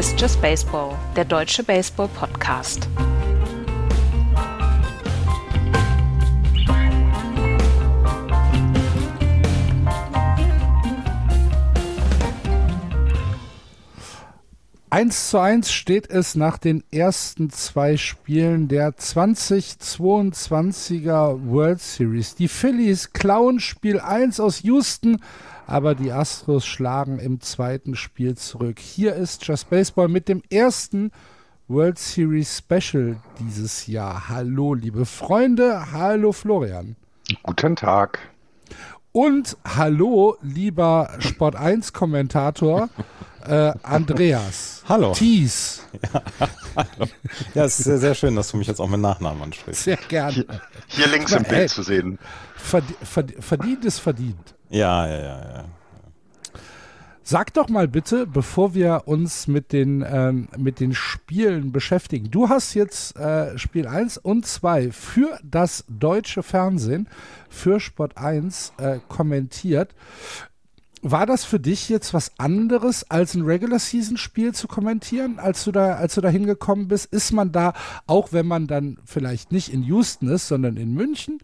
Ist Just Baseball, der deutsche Baseball-Podcast. Eins zu eins steht es nach den ersten zwei Spielen der 2022er World Series. Die Phillies klauen Spiel 1 aus Houston aber die Astros schlagen im zweiten Spiel zurück. Hier ist Just Baseball mit dem ersten World Series Special dieses Jahr. Hallo, liebe Freunde. Hallo, Florian. Guten Tag. Und hallo, lieber Sport 1 Kommentator äh, Andreas. Hallo. Thies. Ja, hallo. ja, es ist sehr, sehr schön, dass du mich jetzt auch mit Nachnamen ansprichst. Sehr gerne. Hier, hier links im Bild zu sehen. Verd, verd, verdient ist verdient. Ja, ja, ja, ja. Sag doch mal bitte, bevor wir uns mit den, ähm, mit den Spielen beschäftigen. Du hast jetzt äh, Spiel 1 und 2 für das deutsche Fernsehen, für Sport 1 äh, kommentiert. War das für dich jetzt was anderes, als ein Regular Season Spiel zu kommentieren, als du da, als du da hingekommen bist? Ist man da, auch wenn man dann vielleicht nicht in Houston ist, sondern in München,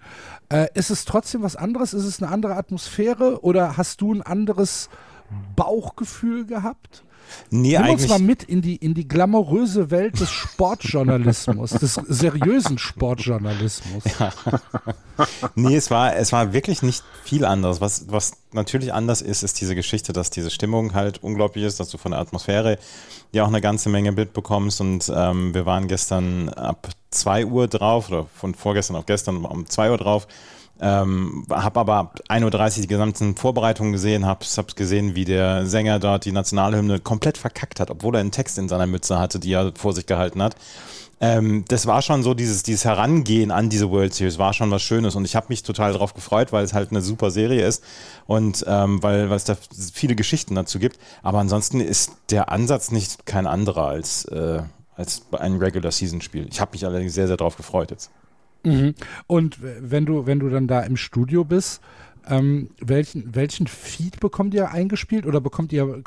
äh, ist es trotzdem was anderes? Ist es eine andere Atmosphäre oder hast du ein anderes Bauchgefühl gehabt? Nee, Nimm uns mal mit in die, in die glamouröse Welt des Sportjournalismus, des seriösen Sportjournalismus. Ja. nee, es war, es war wirklich nicht viel anders. Was, was natürlich anders ist, ist diese Geschichte, dass diese Stimmung halt unglaublich ist, dass du von der Atmosphäre ja auch eine ganze Menge Bild bekommst. Und ähm, wir waren gestern ab 2 Uhr drauf, oder von vorgestern auf gestern um 2 Uhr drauf. Ähm, habe aber ab 1.30 Uhr die gesamten Vorbereitungen gesehen, habe hab gesehen, wie der Sänger dort die Nationalhymne komplett verkackt hat, obwohl er einen Text in seiner Mütze hatte, die er vor sich gehalten hat. Ähm, das war schon so, dieses, dieses Herangehen an diese World Series war schon was Schönes und ich habe mich total darauf gefreut, weil es halt eine super Serie ist und ähm, weil, weil es da viele Geschichten dazu gibt. Aber ansonsten ist der Ansatz nicht kein anderer als, äh, als ein Regular Season Spiel. Ich habe mich allerdings sehr, sehr darauf gefreut jetzt. Mhm. Und wenn du, wenn du dann da im Studio bist, ähm, welchen, welchen Feed bekommt ihr eingespielt oder bekommt ihr,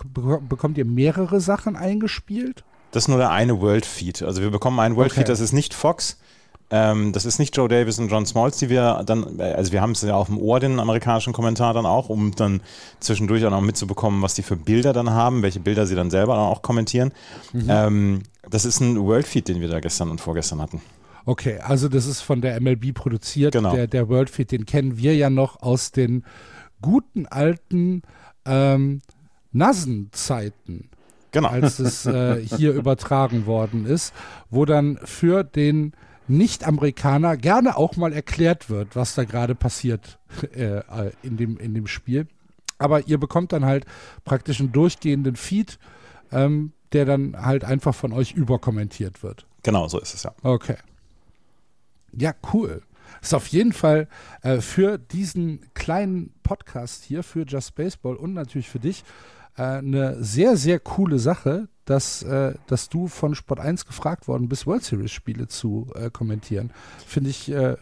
bekommt ihr mehrere Sachen eingespielt? Das ist nur der eine World Feed. Also wir bekommen einen World okay. Feed, das ist nicht Fox. Ähm, das ist nicht Joe Davis und John Smalls, die wir dann, also wir haben es ja auf dem Ohr, den amerikanischen Kommentar dann auch, um dann zwischendurch auch noch mitzubekommen, was die für Bilder dann haben, welche Bilder sie dann selber dann auch kommentieren. Mhm. Ähm, das ist ein World Feed, den wir da gestern und vorgestern hatten. Okay, also das ist von der MLB produziert. Genau. Der, der World Feed, den kennen wir ja noch aus den guten alten ähm, Nasen-Zeiten. Genau. Als es äh, hier übertragen worden ist, wo dann für den Nicht-Amerikaner gerne auch mal erklärt wird, was da gerade passiert äh, in, dem, in dem Spiel. Aber ihr bekommt dann halt praktisch einen durchgehenden Feed, ähm, der dann halt einfach von euch überkommentiert wird. Genau, so ist es ja. Okay. Ja, cool. Ist auf jeden Fall äh, für diesen kleinen Podcast hier, für Just Baseball und natürlich für dich äh, eine sehr, sehr coole Sache, dass, äh, dass du von Sport 1 gefragt worden bist, World Series Spiele zu äh, kommentieren. Finde ich, äh,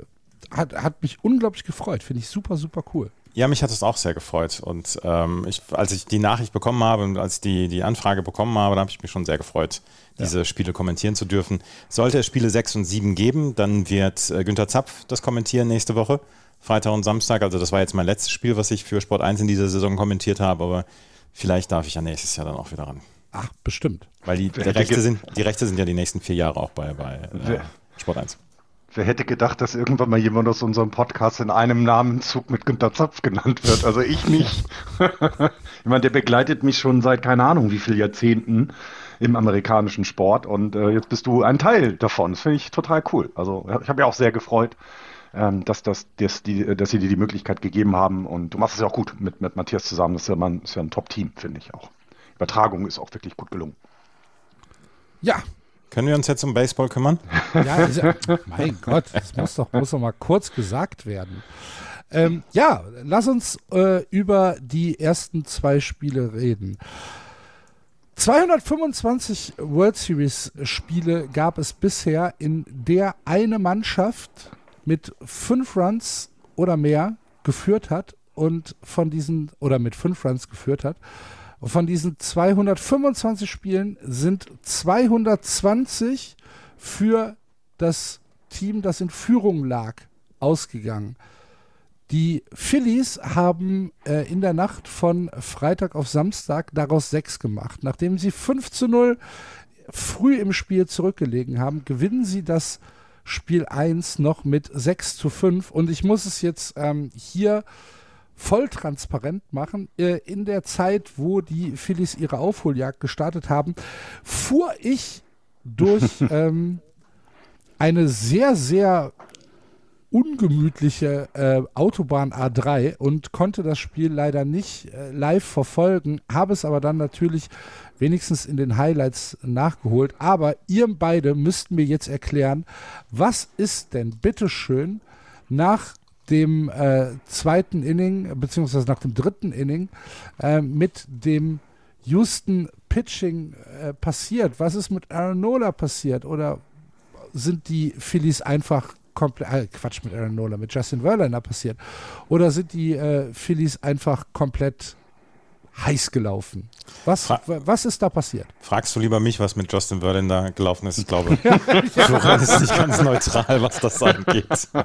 hat, hat mich unglaublich gefreut. Finde ich super, super cool. Ja, mich hat es auch sehr gefreut. Und ähm, ich, als ich die Nachricht bekommen habe und als ich die, die Anfrage bekommen habe, da habe ich mich schon sehr gefreut, diese ja. Spiele kommentieren zu dürfen. Sollte es Spiele 6 und 7 geben, dann wird äh, Günther Zapf das kommentieren nächste Woche, Freitag und Samstag. Also das war jetzt mein letztes Spiel, was ich für Sport 1 in dieser Saison kommentiert habe, aber vielleicht darf ich ja nächstes Jahr dann auch wieder ran. Ach, bestimmt. Weil die, die Rechte, sind, die Rechte sind ja die nächsten vier Jahre auch bei, bei äh, Sport 1. Wer hätte gedacht, dass irgendwann mal jemand aus unserem Podcast in einem Namenzug mit Günter Zapf genannt wird? Also ich nicht. ich meine, der begleitet mich schon seit keine Ahnung wie vielen Jahrzehnten im amerikanischen Sport und äh, jetzt bist du ein Teil davon. Das finde ich total cool. Also ich habe mich auch sehr gefreut, ähm, dass, das, dass, die, dass sie dir die Möglichkeit gegeben haben und du machst es ja auch gut mit, mit Matthias zusammen. Das ist ja, man, ist ja ein Top-Team, finde ich auch. Übertragung ist auch wirklich gut gelungen. Ja, können wir uns jetzt um Baseball kümmern? Ja, ja mein Gott, das muss doch, muss doch mal kurz gesagt werden. Ähm, ja, lass uns äh, über die ersten zwei Spiele reden. 225 World Series Spiele gab es bisher, in der eine Mannschaft mit fünf Runs oder mehr geführt hat und von diesen, oder mit fünf Runs geführt hat Und von diesen 225 Spielen sind 220 für das Team, das in Führung lag, ausgegangen. Die Phillies haben äh, in der Nacht von Freitag auf Samstag daraus sechs gemacht. Nachdem sie 5 zu 0 früh im Spiel zurückgelegen haben, gewinnen sie das Spiel 1 noch mit 6 zu 5. Und ich muss es jetzt ähm, hier voll transparent machen. Äh, in der Zeit, wo die Phillies ihre Aufholjagd gestartet haben, fuhr ich durch ähm, eine sehr, sehr ungemütliche äh, Autobahn A3 und konnte das Spiel leider nicht äh, live verfolgen, habe es aber dann natürlich wenigstens in den Highlights nachgeholt. Aber ihr beide müsst mir jetzt erklären, was ist denn bitteschön nach dem äh, zweiten Inning, beziehungsweise nach dem dritten Inning, äh, mit dem Houston Pitching äh, passiert? Was ist mit Aaron Nola passiert? Oder sind die Phillies einfach komplett, äh, Quatsch mit Aaron Nola, mit Justin Verlander passiert? Oder sind die äh, Phillies einfach komplett heiß gelaufen? Was, Fra was ist da passiert? Fragst du lieber mich, was mit Justin Verlander gelaufen ist? Ich glaube, Florian ist nicht ganz neutral, was das angeht.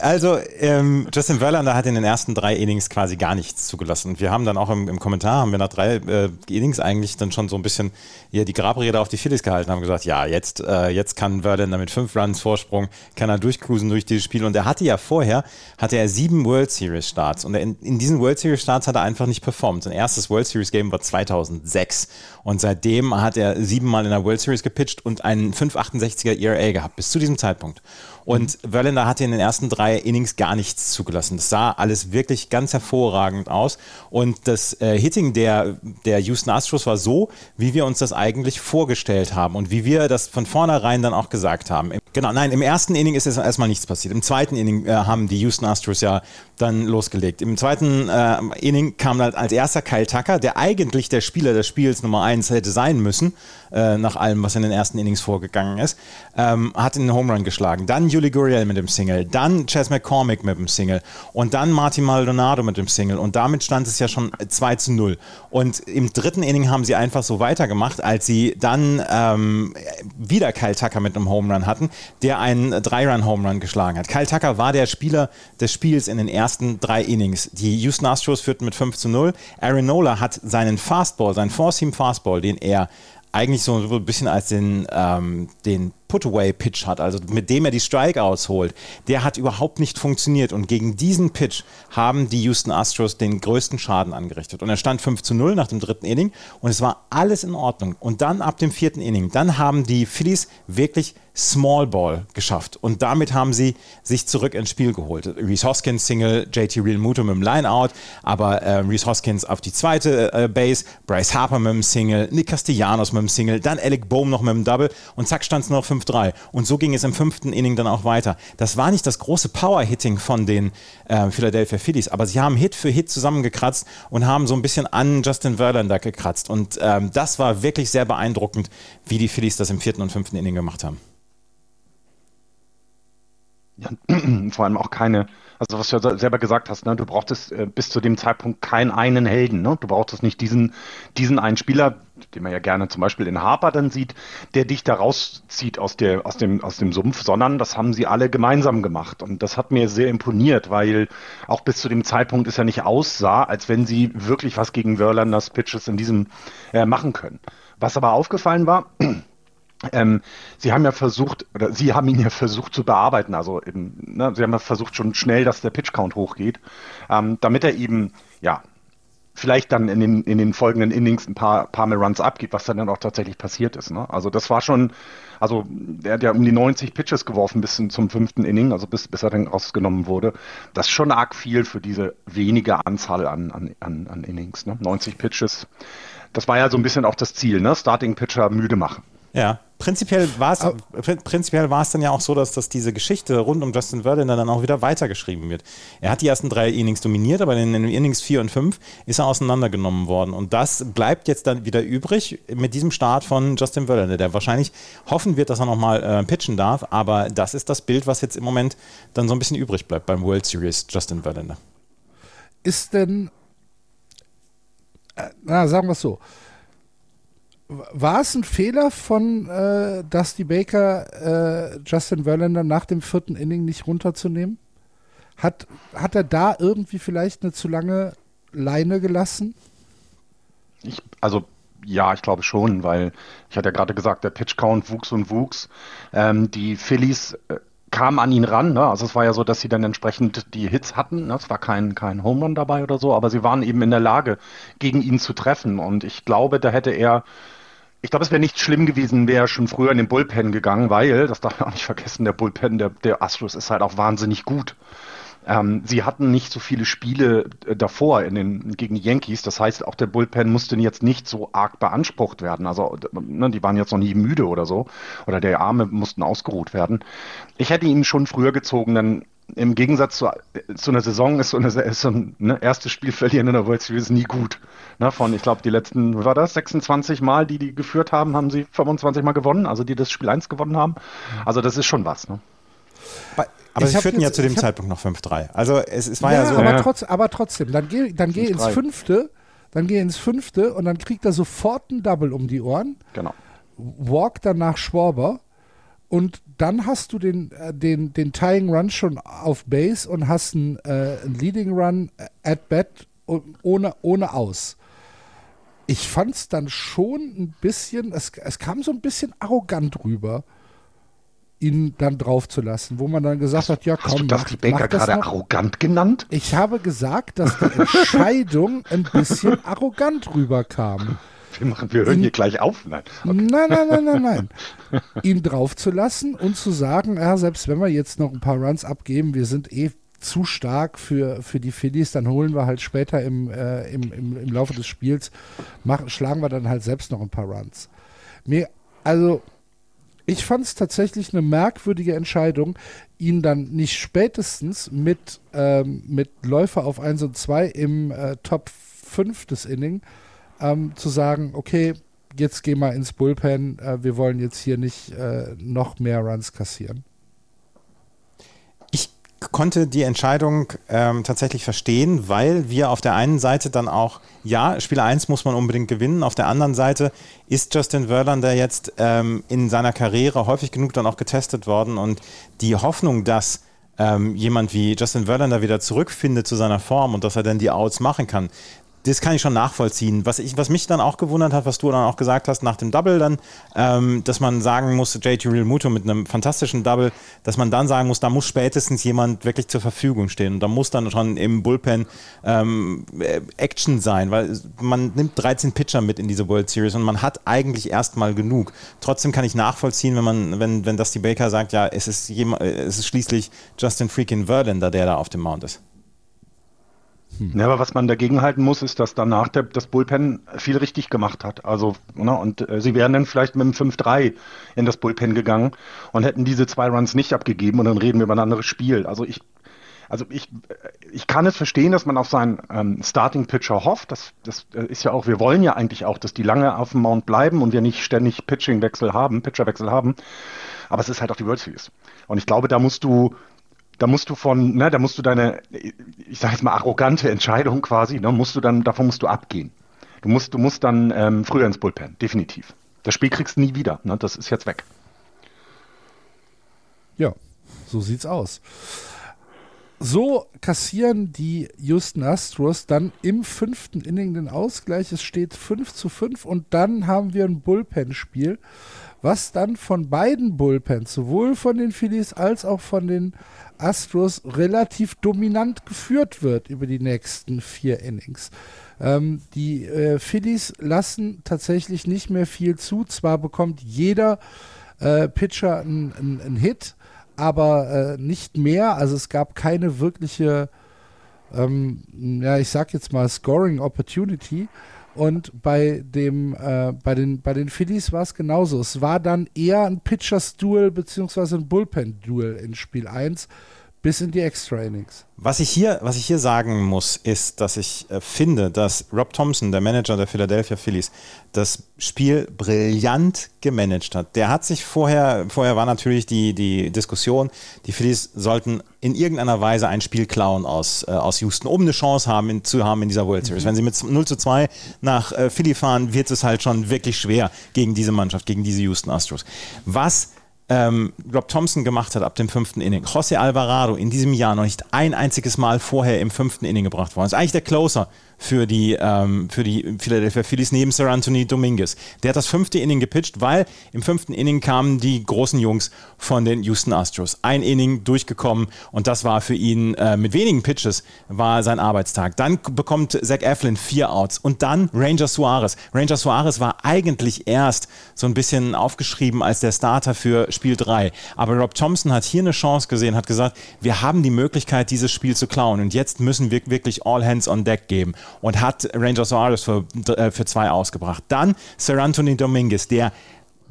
Also, ähm, Justin Verlander hat in den ersten drei Innings quasi gar nichts zugelassen. Und wir haben dann auch im, im Kommentar, haben wir nach drei äh, Innings eigentlich dann schon so ein bisschen ja, die Grabrede auf die Phillies gehalten, haben gesagt, ja, jetzt, äh, jetzt kann Verlander mit fünf Runs Vorsprung, kann er durchcruisen durch dieses Spiel. Und er hatte ja vorher, hatte er sieben World Series Starts. Und in, in diesen World Series Starts hat er einfach nicht performt. Sein erstes World Series Game war 2006. Und seitdem hat er siebenmal in der World Series gepitcht und einen 5,68er ERA gehabt, bis zu diesem Zeitpunkt. Und mhm. Verlander hatte in den ersten drei Innings gar nichts zugelassen. Das sah alles wirklich ganz hervorragend aus. Und das äh, Hitting der, der Houston Astros war so, wie wir uns das eigentlich vorgestellt haben und wie wir das von vornherein dann auch gesagt haben. Genau, nein, im ersten Inning ist jetzt erstmal nichts passiert. Im zweiten Inning äh, haben die Houston Astros ja dann losgelegt. Im zweiten äh, Inning kam halt als erster Kyle Tucker, der eigentlich der Spieler des Spiels Nummer eins hätte sein müssen, äh, nach allem, was in den ersten Innings vorgegangen ist, ähm, hat einen Home Run geschlagen. Dann Yuli Gurriel mit dem Single, dann Chas McCormick mit dem Single und dann Martin Maldonado mit dem Single und damit stand es ja schon 2 zu 0. Und im dritten Inning haben sie einfach so weitergemacht, als sie dann ähm, wieder Kyle Tucker mit einem Home Run hatten, der einen Drei-Run-Home Run geschlagen hat. Kyle Tucker war der Spieler des Spiels in den ersten drei Innings. Die Houston Astros führten mit 5 zu 0. Aaron Nola hat seinen Fastball, seinen Four-Seam-Fastball, den er eigentlich so ein bisschen als den, ähm, den Put-Away-Pitch hat, also mit dem er die Strikeouts holt, der hat überhaupt nicht funktioniert. Und gegen diesen Pitch haben die Houston Astros den größten Schaden angerichtet. Und er stand 5 zu 0 nach dem dritten Inning und es war alles in Ordnung. Und dann ab dem vierten Inning, dann haben die Phillies wirklich Small Ball geschafft. Und damit haben sie sich zurück ins Spiel geholt. Reese Hoskins Single, JT Real Muto mit dem Lineout, aber äh, Reese Hoskins auf die zweite äh, Base, Bryce Harper mit dem Single, Nick Castellanos mit dem Single, dann Alec Bohm noch mit dem Double und zack stand es noch 5-3. Und so ging es im fünften Inning dann auch weiter. Das war nicht das große Power-Hitting von den äh, Philadelphia Phillies, aber sie haben Hit für Hit zusammengekratzt und haben so ein bisschen an Justin Verlander gekratzt. Und ähm, das war wirklich sehr beeindruckend, wie die Phillies das im vierten und fünften Inning gemacht haben. Ja, vor allem auch keine, also was du ja selber gesagt hast, ne, du brauchtest äh, bis zu dem Zeitpunkt keinen einen Helden, ne? Du brauchtest nicht diesen, diesen einen Spieler, den man ja gerne zum Beispiel in Harper dann sieht, der dich da rauszieht aus der, aus dem, aus dem Sumpf, sondern das haben sie alle gemeinsam gemacht. Und das hat mir sehr imponiert, weil auch bis zu dem Zeitpunkt es ja nicht aussah, als wenn sie wirklich was gegen Verlanders Pitches in diesem äh, machen können. Was aber aufgefallen war, ähm, Sie haben ja versucht, oder Sie haben ihn ja versucht zu bearbeiten, also eben, ne, Sie haben ja versucht schon schnell, dass der Pitch-Count hochgeht, ähm, damit er eben, ja, vielleicht dann in den, in den folgenden Innings ein paar, paar mehr Runs abgibt, was dann, auch tatsächlich passiert ist. Ne? Also das war schon, also er hat ja um die 90 Pitches geworfen bis zum fünften Inning, also bis, bis er dann rausgenommen wurde. Das ist schon arg viel für diese wenige Anzahl an, an, an, an Innings. Ne? 90 Pitches, das war ja so ein bisschen auch das Ziel, ne? Starting Pitcher müde machen. Ja, prinzipiell war es prinzipiell war es dann ja auch so, dass, dass diese Geschichte rund um Justin Verlander dann auch wieder weitergeschrieben wird. Er hat die ersten drei Innings dominiert, aber in den Innings vier und fünf ist er auseinandergenommen worden. Und das bleibt jetzt dann wieder übrig mit diesem Start von Justin Verlander, der wahrscheinlich hoffen wird, dass er nochmal äh, pitchen darf. Aber das ist das Bild, was jetzt im Moment dann so ein bisschen übrig bleibt beim World Series Justin Verlander. Ist denn na, sagen wir es so. War es ein Fehler von äh, Dusty Baker, äh, Justin Verlander nach dem vierten Inning nicht runterzunehmen? Hat, hat er da irgendwie vielleicht eine zu lange Leine gelassen? Ich, also ja, ich glaube schon, weil ich hatte ja gerade gesagt, der Pitch Count wuchs und wuchs. Ähm, die Phillies äh, kamen an ihn ran. Ne? Also es war ja so, dass sie dann entsprechend die Hits hatten. Ne? Es war kein, kein Home Run dabei oder so, aber sie waren eben in der Lage, gegen ihn zu treffen. Und ich glaube, da hätte er ich glaube, es wäre nicht schlimm gewesen, wäre schon früher in den Bullpen gegangen, weil, das darf man auch nicht vergessen, der Bullpen der, der Astros ist halt auch wahnsinnig gut. Ähm, sie hatten nicht so viele Spiele äh, davor in den, gegen die Yankees. Das heißt, auch der Bullpen musste jetzt nicht so arg beansprucht werden. Also, ne, die waren jetzt noch nie müde oder so. Oder der Arme mussten ausgeruht werden. Ich hätte ihn schon früher gezogen, denn im Gegensatz zu, zu einer Saison ist so, eine, ist so ein ne, erstes Spiel verlieren in der World Series nie gut. Ne, von, ich glaube, die letzten, war das, 26 Mal, die die geführt haben, haben sie 25 Mal gewonnen, also die das Spiel 1 gewonnen haben. Also das ist schon was. Ne? Aber ich sie führten jetzt, ja zu dem Zeitpunkt noch 5-3. Also es, es war ja, ja so. Aber, ja. Trotz, aber trotzdem, dann geh, dann geh ins fünfte, dann geh ins fünfte und dann kriegt er sofort ein Double um die Ohren. Genau. Walk dann nach Schwaber und dann hast du den, äh, den, den Tying Run schon auf Base und hast einen, äh, einen Leading Run at bat ohne, ohne aus. Ich fand es dann schon ein bisschen, es, es kam so ein bisschen arrogant rüber ihn dann drauf zu lassen, wo man dann gesagt hast, hat, ja komm, hast du das mach, Baker mach gerade arrogant genannt? Ich habe gesagt, dass die Entscheidung ein bisschen arrogant rüberkam. Wir, machen, wir hören ihn, hier gleich auf. Nein. Okay. nein, nein, nein, nein, nein. ihn draufzulassen und zu sagen, ja, selbst wenn wir jetzt noch ein paar Runs abgeben, wir sind eh zu stark für, für die Phillies, dann holen wir halt später im, äh, im, im, im Laufe des Spiels, machen, schlagen wir dann halt selbst noch ein paar Runs. Mir, also ich fand es tatsächlich eine merkwürdige Entscheidung, ihn dann nicht spätestens mit, ähm, mit Läufer auf 1 und 2 im äh, Top 5 des Inning ähm, zu sagen, okay, jetzt geh mal ins Bullpen, äh, wir wollen jetzt hier nicht äh, noch mehr Runs kassieren konnte die Entscheidung ähm, tatsächlich verstehen, weil wir auf der einen Seite dann auch, ja, Spiel 1 muss man unbedingt gewinnen, auf der anderen Seite ist Justin Verlander jetzt ähm, in seiner Karriere häufig genug dann auch getestet worden. Und die Hoffnung, dass ähm, jemand wie Justin Verlander wieder zurückfindet zu seiner Form und dass er dann die Outs machen kann, das kann ich schon nachvollziehen. Was, ich, was mich dann auch gewundert hat, was du dann auch gesagt hast nach dem Double dann, ähm, dass man sagen muss, JT Real Muto mit einem fantastischen Double, dass man dann sagen muss, da muss spätestens jemand wirklich zur Verfügung stehen und da muss dann schon im Bullpen ähm, Action sein, weil man nimmt 13 Pitcher mit in diese World Series und man hat eigentlich erstmal genug. Trotzdem kann ich nachvollziehen, wenn man, wenn, wenn Dusty Baker sagt, ja, es ist, jemand, es ist schließlich Justin freaking Verlander, der da auf dem Mount ist. Ja, aber was man dagegen halten muss, ist, dass danach der, das Bullpen viel richtig gemacht hat. Also, ne, und äh, sie wären dann vielleicht mit dem 5-3 in das Bullpen gegangen und hätten diese zwei Runs nicht abgegeben und dann reden wir über ein anderes Spiel. Also ich, also ich, ich kann es verstehen, dass man auf seinen ähm, Starting Pitcher hofft. Das, das äh, ist ja auch, wir wollen ja eigentlich auch, dass die lange auf dem Mount bleiben und wir nicht ständig Pitching-Wechsel haben, Pitcherwechsel haben. Aber es ist halt auch die World Series. Und ich glaube, da musst du da musst du von, ne, da musst du deine, ich sage jetzt mal arrogante Entscheidung quasi, ne, musst du dann, davon musst du abgehen. Du musst, du musst dann ähm, früher ins Bullpen, definitiv. Das Spiel kriegst du nie wieder, ne, das ist jetzt weg. Ja, so sieht's aus. So kassieren die Houston Astros dann im fünften Inning den Ausgleich. Es steht 5 zu 5 und dann haben wir ein Bullpen-Spiel, was dann von beiden Bullpens, sowohl von den Phillies als auch von den Astros relativ dominant geführt wird über die nächsten vier Innings. Ähm, die äh, Phillies lassen tatsächlich nicht mehr viel zu. Zwar bekommt jeder äh, Pitcher einen Hit, aber äh, nicht mehr. Also es gab keine wirkliche, ähm, ja, ich sag jetzt mal Scoring Opportunity. Und bei dem, äh, bei den, bei den Phillies war es genauso. Es war dann eher ein Pitchers Duel beziehungsweise ein Bullpen Duel in Spiel 1 bis in die Extra Innings. Was ich hier, was ich hier sagen muss, ist, dass ich äh, finde, dass Rob Thompson, der Manager der Philadelphia Phillies, das Spiel brillant gemanagt hat. Der hat sich vorher, vorher war natürlich die, die Diskussion, die Phillies sollten in irgendeiner Weise ein Spiel klauen aus, äh, aus Houston, um eine Chance haben, in, zu haben in dieser World Series. Mhm. Wenn sie mit 0 zu 2 nach äh, Philly fahren, wird es halt schon wirklich schwer gegen diese Mannschaft, gegen diese Houston Astros. Was ähm, Rob Thompson gemacht hat ab dem fünften Inning. José Alvarado in diesem Jahr noch nicht ein einziges Mal vorher im fünften Inning gebracht worden. Ist eigentlich der Closer für die, ähm, für die Philadelphia Phillies neben Sir Anthony Dominguez. Der hat das fünfte Inning gepitcht, weil im fünften Inning kamen die großen Jungs von den Houston Astros. Ein Inning durchgekommen und das war für ihn äh, mit wenigen Pitches war sein Arbeitstag. Dann bekommt Zach Eflin vier Outs und dann Ranger Suarez. Ranger Suarez war eigentlich erst so ein bisschen aufgeschrieben als der Starter für Spiel 3. Aber Rob Thompson hat hier eine Chance gesehen, hat gesagt, wir haben die Möglichkeit, dieses Spiel zu klauen und jetzt müssen wir wirklich all hands on deck geben und hat Ranger Suarez für, äh, für zwei ausgebracht. Dann Sir Anthony Dominguez, der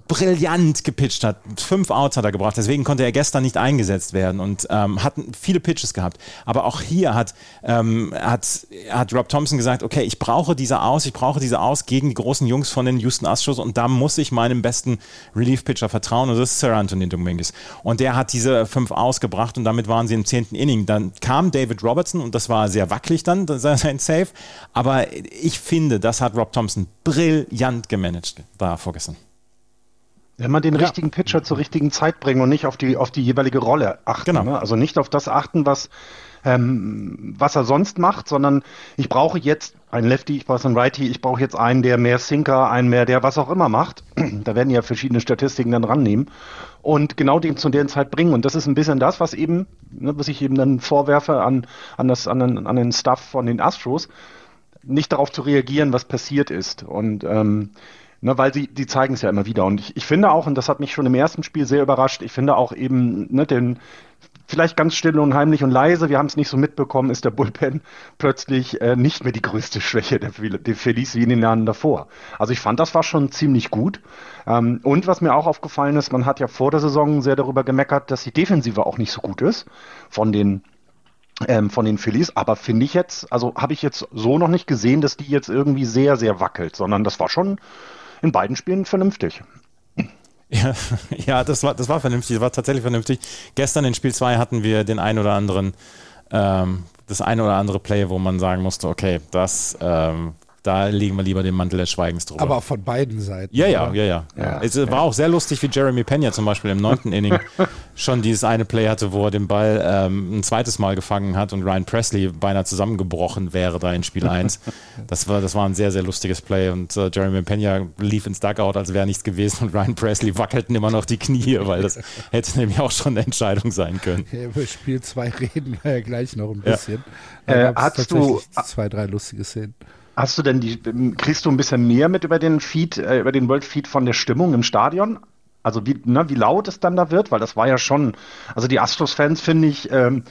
brillant gepitcht hat. Fünf Outs hat er gebracht, deswegen konnte er gestern nicht eingesetzt werden und ähm, hat viele Pitches gehabt. Aber auch hier hat, ähm, hat, hat Rob Thompson gesagt, okay, ich brauche diese Aus, ich brauche diese Aus gegen die großen Jungs von den Houston Astros und da muss ich meinem besten Relief-Pitcher vertrauen und das ist Sir Anthony Dominguez. Und der hat diese fünf ausgebracht und damit waren sie im zehnten Inning. Dann kam David Robertson und das war sehr wackelig dann, sein Save. Aber ich finde, das hat Rob Thompson brillant gemanagt da vorgestern. Wenn man den ja. richtigen Pitcher zur richtigen Zeit bringen und nicht auf die, auf die jeweilige Rolle achten. Genau. Ne? Also nicht auf das achten, was, ähm, was er sonst macht, sondern ich brauche jetzt einen Lefty, ich brauche einen Righty, ich brauche jetzt einen, der mehr Sinker, einen mehr, der was auch immer macht. da werden ja verschiedene Statistiken dann rannehmen und genau dem zu der Zeit bringen. Und das ist ein bisschen das, was eben, ne, was ich eben dann vorwerfe an, an, das, an, den, an den Stuff von den Astros, nicht darauf zu reagieren, was passiert ist. Und ähm, Ne, weil sie, die zeigen es ja immer wieder. Und ich, ich finde auch, und das hat mich schon im ersten Spiel sehr überrascht, ich finde auch eben, ne, den, vielleicht ganz still und heimlich und leise, wir haben es nicht so mitbekommen, ist der Bullpen plötzlich äh, nicht mehr die größte Schwäche der, der Phillies wie in den Jahren davor. Also ich fand, das war schon ziemlich gut. Ähm, und was mir auch aufgefallen ist, man hat ja vor der Saison sehr darüber gemeckert, dass die Defensive auch nicht so gut ist von den ähm, von den Phillies, aber finde ich jetzt, also habe ich jetzt so noch nicht gesehen, dass die jetzt irgendwie sehr, sehr wackelt, sondern das war schon in beiden Spielen vernünftig. Ja, ja das, war, das war vernünftig, das war tatsächlich vernünftig. Gestern in Spiel 2 hatten wir den ein oder anderen, ähm, das ein oder andere Play, wo man sagen musste, okay, das ähm, da legen wir lieber den Mantel des Schweigens drüber. Aber von beiden Seiten. Ja, ja, ja, ja, ja. Es war auch sehr lustig, wie Jeremy Pena zum Beispiel im neunten Inning schon dieses eine Play hatte, wo er den Ball ähm, ein zweites Mal gefangen hat und Ryan Presley beinahe zusammengebrochen wäre da in Spiel 1. Das war, das war ein sehr, sehr lustiges Play und äh, Jeremy Pena lief ins Dugout, als wäre nichts gewesen und Ryan Presley wackelten immer noch die Knie, weil das hätte nämlich auch schon eine Entscheidung sein können. Ja, über Spiel 2 reden wir ja gleich noch ein bisschen. Ja. Äh, hast du zwei, drei lustige Szenen. Hast du denn die, kriegst du ein bisschen mehr mit über den Feed, äh, über den World Feed von der Stimmung im Stadion? Also wie, ne, wie laut es dann da wird, weil das war ja schon, also die Astros-Fans finde ich, ähm,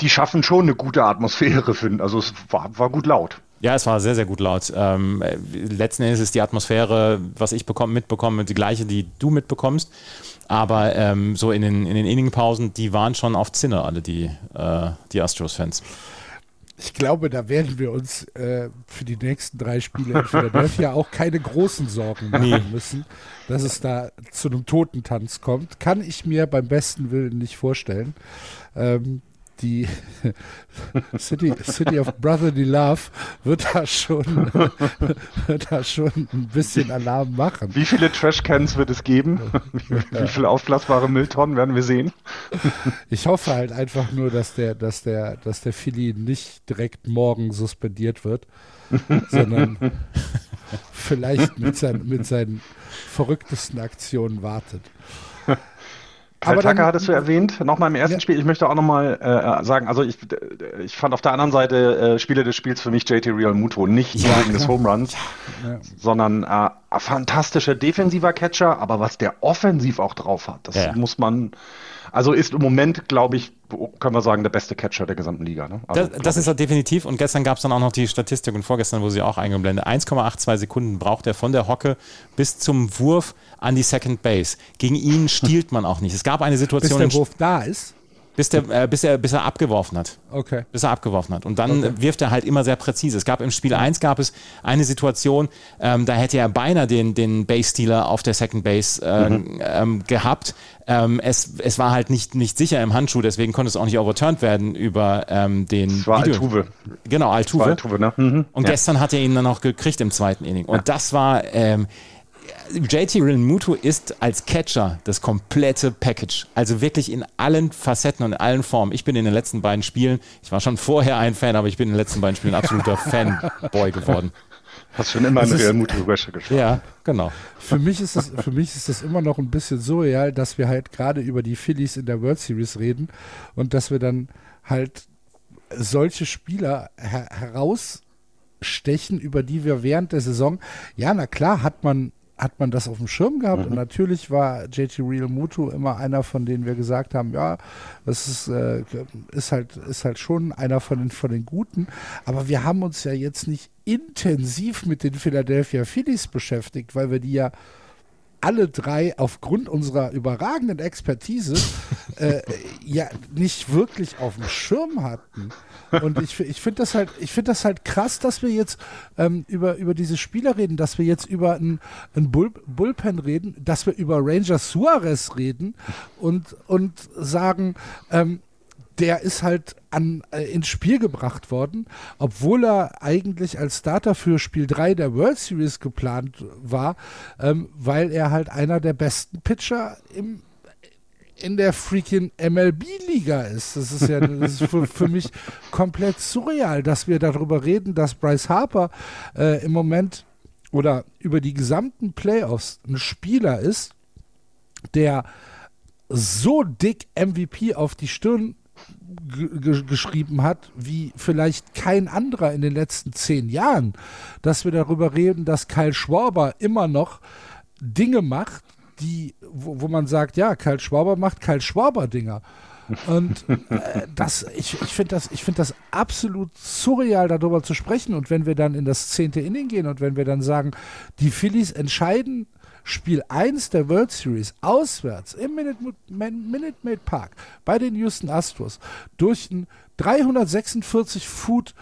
die schaffen schon eine gute Atmosphäre, finden. Also es war, war gut laut. Ja, es war sehr, sehr gut laut. Ähm, letzten Endes ist die Atmosphäre, was ich bekomme, mitbekomme, die gleiche, die du mitbekommst. Aber ähm, so in den, in den Inningpausen, die waren schon auf Zinne, alle die, äh, die Astros-Fans ich glaube, da werden wir uns äh, für die nächsten drei Spiele in Philadelphia auch keine großen Sorgen machen nee. müssen, dass es da zu einem Totentanz kommt. Kann ich mir beim besten Willen nicht vorstellen. Ähm, die City, City of Brotherly Love wird da schon, wird da schon ein bisschen Alarm machen. Wie viele Trashcans wird es geben? Wie, wie viele aufblasbare Mülltonnen werden wir sehen? Ich hoffe halt einfach nur, dass der, dass der, dass der Philly nicht direkt morgen suspendiert wird, sondern vielleicht mit, sein, mit seinen verrücktesten Aktionen wartet. Dann, hattest du erwähnt, nochmal im ersten ja. Spiel. Ich möchte auch nochmal äh, sagen, also ich, ich fand auf der anderen Seite äh, Spieler des Spiels für mich JT Real Muto, nicht ja, wegen des Home Runs, ja. sondern äh, fantastischer defensiver Catcher, aber was der offensiv auch drauf hat, das muss man also ist im Moment, glaube ich, können wir sagen, der beste Catcher der gesamten Liga. Ne? Also, das, das ist er definitiv. Und gestern gab es dann auch noch die Statistik und vorgestern wurde sie auch eingeblendet. 1,82 Sekunden braucht er von der Hocke bis zum Wurf an die Second Base. Gegen ihn stiehlt man auch nicht. Es gab eine Situation. Bis der Wurf da ist? Bis, der, äh, bis, er, bis er abgeworfen hat. Okay. Bis er abgeworfen hat. Und dann Okay. wirft er halt immer sehr präzise. Es gab im Spiel 1 gab es eine Situation, ähm, da hätte er beinahe den, den Base-Stealer auf der Second Base äh, Mhm. ähm, gehabt. Ähm, es, es war halt nicht, nicht sicher im Handschuh, deswegen konnte es auch nicht overturned werden über ähm, den Das war Video. Altuve. Genau, Altuve. Altuve, ne? Mhm. Und ja. gestern hat er ihn dann auch gekriegt im zweiten Inning. Und das war, ähm, JT Realmuto ist als Catcher das komplette Package. Also wirklich in allen Facetten und in allen Formen. Ich bin in den letzten beiden Spielen, ich war schon vorher ein Fan, aber ich bin in den letzten beiden Spielen absoluter Fanboy geworden. Hast schon immer einen Das ist- Real Mutu Wäsche geschlagen. Ja, genau. Für mich ist das, für mich ist das immer noch ein bisschen surreal, dass wir halt gerade über die Phillies in der World Series reden und dass wir dann halt solche Spieler her herausstechen, über die wir während der Saison, ja, na klar, hat man hat man das auf dem Schirm gehabt. Und natürlich war JT Real Mutu immer einer von denen wir gesagt haben, ja, das ist, äh, ist halt ist halt schon einer von den von den guten, aber wir haben uns ja jetzt nicht intensiv mit den Philadelphia Phillies beschäftigt, weil wir die ja alle drei aufgrund unserer überragenden Expertise äh, ja nicht wirklich auf dem Schirm hatten. Und ich, ich finde das halt, ich finde das halt krass, dass wir jetzt ähm, über, über diese Spieler reden, dass wir jetzt über einen Bull, Bullpen reden, dass wir über Ranger Suarez reden und, und sagen, ähm, der ist halt an, äh, ins Spiel gebracht worden, obwohl er eigentlich als Starter für Spiel 3 der World Series geplant war, ähm, weil er halt einer der besten Pitcher im, in der freaking MLB-Liga ist. Das ist ja das ist für, für mich komplett surreal, dass wir darüber reden, dass Bryce Harper äh, im Moment oder über die gesamten Playoffs ein Spieler ist, der so dick MVP auf die Stirn geschrieben hat, wie vielleicht kein anderer in den letzten zehn Jahren, dass wir darüber reden, dass Kyle Schwarber immer noch Dinge macht, die, wo, wo man sagt, ja, Kyle Schwarber macht Kyle Schwarber Dinger. Und äh, das, ich, ich finde das, find das absolut surreal, darüber zu sprechen. Und wenn wir dann in das zehnte Inning gehen und wenn wir dann sagen, die Phillies entscheiden Spiel 1 der World Series auswärts im Minute, Minute Maid Park bei den Houston Astros durch einen 346 Foot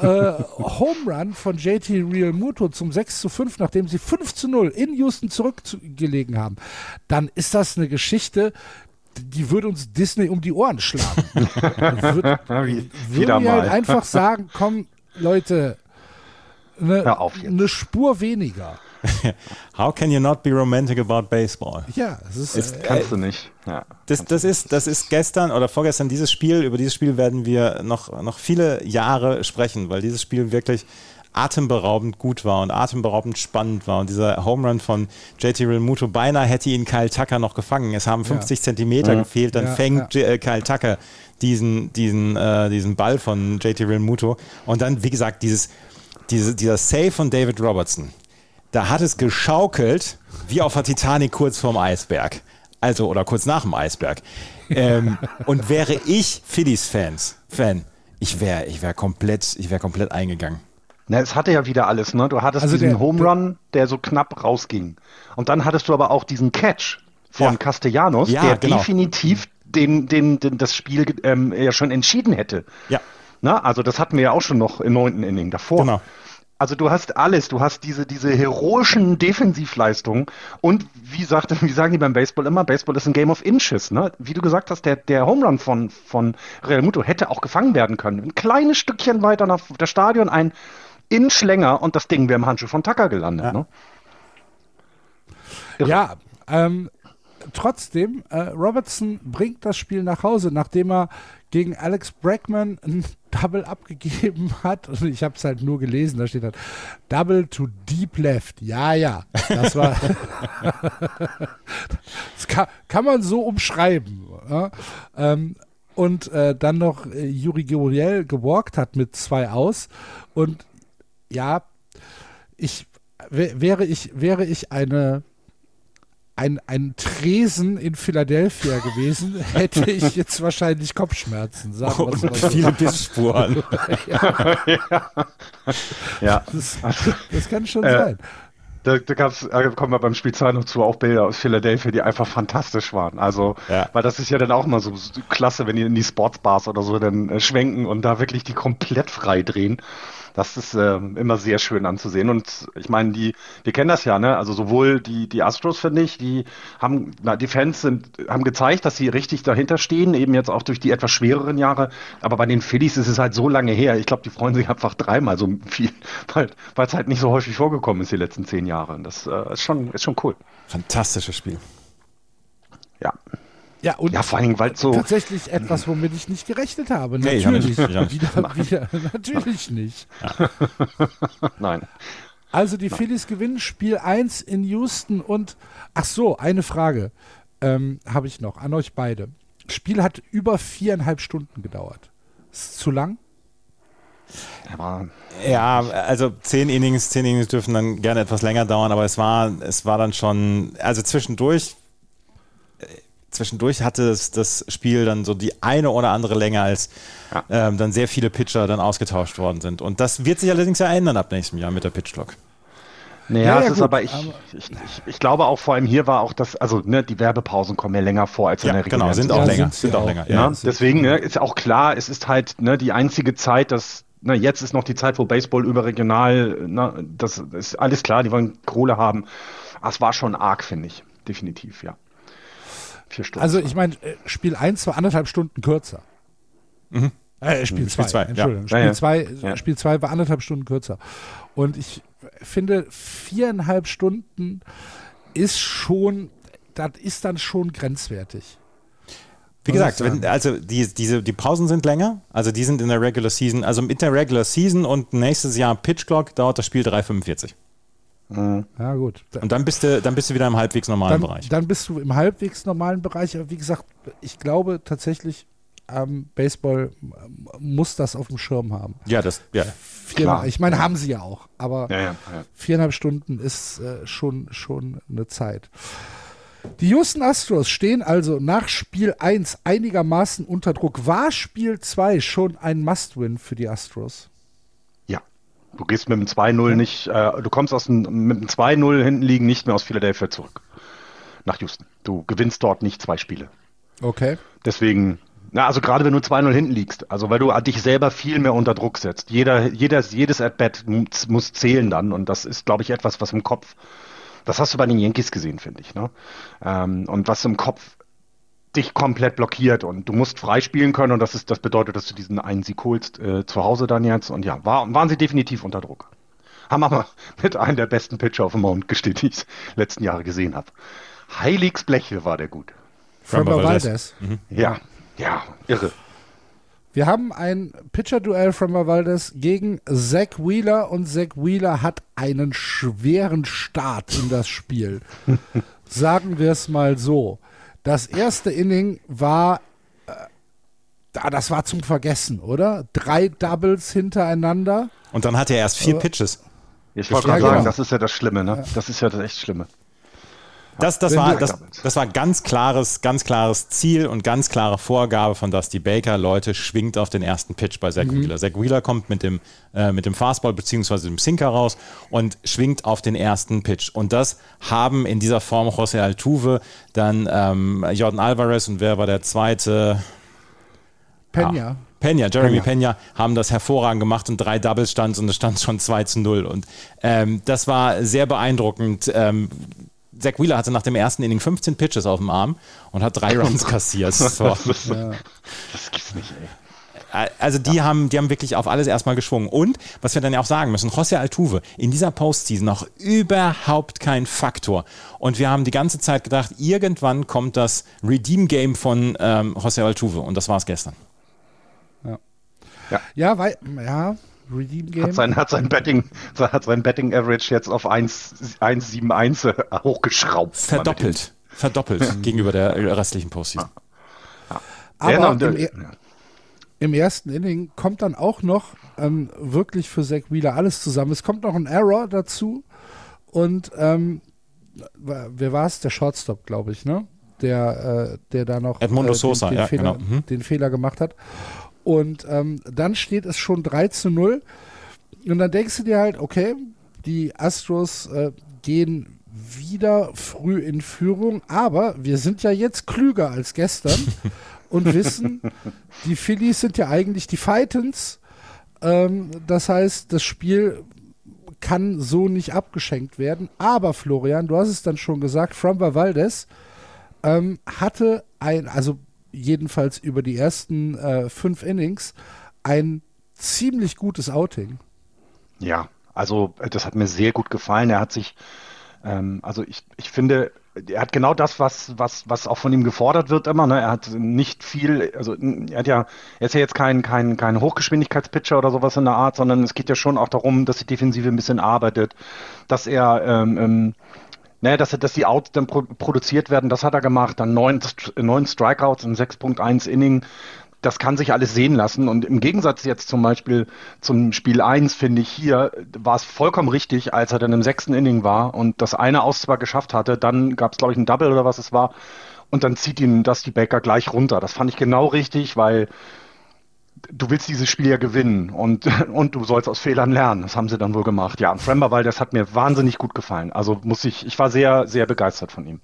äh, Home Run von JT Real Muto zum 6 zu 5, nachdem sie 5 zu 0 in Houston zurückgelegen haben, dann ist das eine Geschichte, die würde uns Disney um die Ohren schlagen. Würde wir halt einfach sagen, komm, Leute, eine, eine Spur weniger. How can you not be romantic about baseball? Ja, es ist, Ist- äh, Kannst du nicht. Ja. Das, das, ist, das ist gestern oder vorgestern dieses Spiel. Über dieses Spiel werden wir noch, noch viele Jahre sprechen, weil dieses Spiel wirklich atemberaubend gut war und atemberaubend spannend war. Und dieser Home Run von JT Realmuto, beinahe hätte ihn Kyle Tucker noch gefangen. Es haben 50 Zentimeter gefehlt, dann Ja, fängt J- äh, Kyle Tucker diesen, diesen, äh, diesen Ball von JT Realmuto. Und dann, wie gesagt, dieses, diese, dieser Save von David Robertson. Da hat es geschaukelt, wie auf der Titanic kurz vorm Eisberg. Also, oder kurz nach dem Eisberg. Ähm, und wäre ich Phillies-Fans, Fan, ich wäre ich wär komplett, ich wär komplett eingegangen. Na, es hatte ja wieder alles, ne? Du hattest Also diesen der- Home Run, der so knapp rausging. Und dann hattest du aber auch diesen Catch von Ja. Castellanos, Ja, der genau. definitiv den, den, den, das Spiel ähm, ja schon entschieden hätte. Ja, Na, also das hatten wir ja auch schon noch im neunten Inning davor. Genau. Also du hast alles, du hast diese, diese heroischen Defensivleistungen und wie sagte, wie sagen die beim Baseball immer, Baseball ist ein Game of Inches, ne? Wie du gesagt hast, der, der Home Run von, von Real Muto hätte auch gefangen werden können. Ein kleines Stückchen weiter nach der Stadion, ein Inch länger und das Ding wäre im Handschuh von Tucker gelandet, Ja. ne? Ja, ähm, trotzdem, äh, Robertson bringt das Spiel nach Hause, nachdem er gegen Alex Bregman ein Double abgegeben hat. Und ich habe es halt nur gelesen, da steht halt Double to Deep Left. Ja, ja, das war. das kann, kann man so umschreiben. Ja? Ähm, und äh, dann noch äh, Juri Guriel gewalkt hat mit zwei aus. Und ja, ich wär- wäre ich wäre ich eine ein, ein Tresen in Philadelphia gewesen, hätte ich jetzt wahrscheinlich Kopfschmerzen. Sagen mal und so. viele Bissspuren. Ja. Das, das kann schon Äh, sein. Da, da gab's, da kommen wir beim Spiel 2 noch zu, auch Bilder aus Philadelphia, die einfach fantastisch waren. Also, Ja. weil das ist ja dann auch mal so, so klasse, wenn die in die Sportsbars oder so dann äh, schwenken und da wirklich die komplett frei drehen. Das ist ähm, immer sehr schön anzusehen. Und ich meine, die, wir kennen das ja, ne? Also sowohl die, die Astros, finde ich, die haben, na, die Fans sind, haben gezeigt, dass sie richtig dahinter stehen, eben jetzt auch durch die etwas schwereren Jahre. Aber bei den Phillies ist es halt so lange her. Ich glaube, die freuen sich einfach dreimal so viel, weil es halt nicht so häufig vorgekommen ist die letzten zehn Jahre. Und Das äh, ist schon, ist schon cool. Fantastisches Spiel. Ja. Ja, und Ja, vor allen Dingen, weil es so. tatsächlich etwas, womit ich nicht gerechnet habe. Nee, hab Natürlich. nicht- hab wieder, wieder, natürlich nicht. Nein. Also die Phillies gewinnen Spiel 1 in Houston und ach so, eine Frage ähm, habe ich noch an euch beide. Spiel hat über viereinhalb Stunden gedauert. Ist zu lang? Ja, also zehn Innings, zehn Innings dürfen dann gerne etwas länger dauern, aber es war, es war dann schon, also zwischendurch, zwischendurch hatte es das Spiel dann so die eine oder andere Länge, als Ja. ähm, dann sehr viele Pitcher dann ausgetauscht worden sind. Und das wird sich allerdings ja ändern ab nächstem Jahr mit der Pitch Clock. Naja, Ja, ja, es ist gut, aber ich, aber- ich, ich, ich glaube auch vor allem hier war auch das, also ne, die Werbepausen kommen ja länger vor als in Ja, der genau, regulären sind auch Ja, länger. sind auch auch. länger. Ja, Ja. ist- deswegen ne, ist auch klar, es ist halt ne, die einzige Zeit, dass na, jetzt ist noch die Zeit, wo Baseball überregional, na, das ist alles klar, die wollen Kohle haben. Aber es war schon arg, finde ich. Definitiv, ja. Vier Stunden. Also ich meine, äh, Spiel 1 war anderthalb Stunden kürzer. Äh, Spiel Mhm. 2, Spiel zwei, ja. Entschuldigung. Ja. Spiel 2 Ja. War anderthalb Stunden kürzer. Und ich finde, viereinhalb Stunden ist schon, das ist dann schon grenzwertig. Wie gesagt, sagen. wenn, also die, diese, die Pausen sind länger, also die sind in der Regular Season, also mit der Regular Season und nächstes Jahr Pitch Clock dauert das Spiel 3,45. Ja, gut. Und dann bist du, dann bist du wieder im halbwegs normalen dann, Bereich. dann bist du im halbwegs normalen Bereich. Aber wie gesagt, ich glaube tatsächlich, ähm, Baseball muss das auf dem Schirm haben. ja, das, ja. Viereinhalb, Klar. ich meine, haben sie ja auch. Aber ja, ja, ja. viereinhalb Stunden ist äh, schon, schon eine Zeit. Die Houston Astros stehen also nach Spiel 1 einigermaßen unter Druck. War Spiel 2 schon ein Must-Win für die Astros? Du gehst mit dem 2-0 nicht, äh, du kommst aus dem, mit dem 2-0 hinten liegen nicht mehr aus Philadelphia zurück. Nach Houston. Du gewinnst dort nicht zwei Spiele. Okay. Deswegen, na, also gerade wenn du 2-0 hinten liegst, also weil du dich selber viel mehr unter Druck setzt. Jeder, jeder, jedes At-Bat muss, muss zählen dann und das ist, glaube ich, etwas, was im Kopf, das hast du bei den Yankees gesehen, finde ich, ne? Ähm, und was im Kopf dich komplett blockiert und du musst freispielen können und das ist, das bedeutet, dass du diesen einen Sieg holst, äh, zu Hause dann jetzt und ja, war, waren sie definitiv unter Druck. Haben aber mit einem der besten Pitcher auf dem Mount gestellt, die ich letzten Jahre gesehen habe. Heiligs Bleche war der gut. Framber Valdez. Valdez. Ja, ja, irre. Wir haben ein Pitcher-Duell von Valdez gegen Zach Wheeler und Zach Wheeler hat einen schweren Start in das Spiel. Sagen wir es mal so. Das erste Inning war, äh, da- das war zum Vergessen, oder? Drei Doubles hintereinander. Und dann hat er erst vier Aber- Pitches. Ich wollte Ja, gerade sagen, genau. das ist ja das Schlimme, ne? Das ist ja das echt Schlimme. Das, das, war, das, das war ganz klares, ganz klares Ziel und ganz klare Vorgabe von Dusty Baker. Leute, schwingt auf den ersten Pitch bei Zach Wheeler. Zach Wheeler kommt mit dem, äh, mit dem Fastball bzw. dem Sinker raus und schwingt auf den ersten Pitch. Und das haben in dieser Form José Altuve, dann ähm, Jordan Alvarez und wer war der zweite? Pena. Pena, Jeremy Pena. Pena haben das hervorragend gemacht und drei Doubles stand und es stand schon 2 zu 0. Und ähm, das war sehr beeindruckend. Ähm, Zach Wheeler hatte nach dem ersten Inning 15 Pitches auf dem Arm und hat drei Runs kassiert. So. Das, ist, das gibt's nicht, ey. Also die haben, die haben wirklich auf alles erstmal geschwungen. Und was wir dann ja auch sagen müssen, José Altuve in dieser Postseason noch überhaupt kein Faktor. Und wir haben die ganze Zeit gedacht, irgendwann kommt das Redeem-Game von ähm, José Altuve. Und das war es gestern. Ja, weil, ja, Redeem Game. Hat sein, hat sein Betting, hat sein Betting Average jetzt auf 1 1,71 hochgeschraubt. Verdoppelt. Verdoppelt gegenüber der restlichen Postseason. Aber Ja, und, im, äh, er- im ersten Inning kommt dann auch noch ähm, wirklich für Zach Wheeler alles zusammen. Es kommt noch ein Error dazu und ähm, wer war es? Der Shortstop, glaube ich, ne? Der, äh, der da noch Edmundo äh, den, Sosa, den, ja, Fehler, genau. Mhm. den Fehler gemacht hat. Und ähm, dann steht es schon 3 zu 0. Und dann denkst du dir halt, okay, die Astros äh, gehen wieder früh in Führung, aber wir sind ja jetzt klüger als gestern und wissen, die Phillies sind ja eigentlich die Fightens. Ähm, das heißt, das Spiel kann so nicht abgeschenkt werden. Aber Florian, du hast es dann schon gesagt, Fromber Valdez ähm, hatte ein, also jedenfalls über die ersten äh, fünf Innings, ein ziemlich gutes Outing. Ja, also äh, das hat mir sehr gut gefallen. Er hat sich, ähm, also ich, ich finde, er hat genau das, was, was, was auch von ihm gefordert wird immer. Ne? Er hat nicht viel, also er hat ja, er ist ja jetzt kein, kein, kein Hochgeschwindigkeitspitcher oder sowas in der Art, sondern es geht ja schon auch darum, dass die Defensive ein bisschen arbeitet, dass er ähm, ähm, naja, dass, dass die Outs dann pro produziert werden, das hat er gemacht. Dann neun, neun Strikeouts in 6.1 Inning das kann sich alles sehen lassen. Und im Gegensatz jetzt zum Beispiel zum Spiel 1, finde ich hier, war es vollkommen richtig, als er dann im sechsten Inning war und das eine Aus zwar geschafft hatte, dann gab es, glaube ich, ein Double oder was es war. Und dann zieht ihn Dusty Baker gleich runter. Das fand ich genau richtig, weil du willst dieses Spiel ja gewinnen und, und du sollst aus Fehlern lernen. Das haben sie dann wohl gemacht. Ja, und Frember, das hat mir wahnsinnig gut gefallen. Also muss ich, ich war sehr, sehr begeistert von ihm.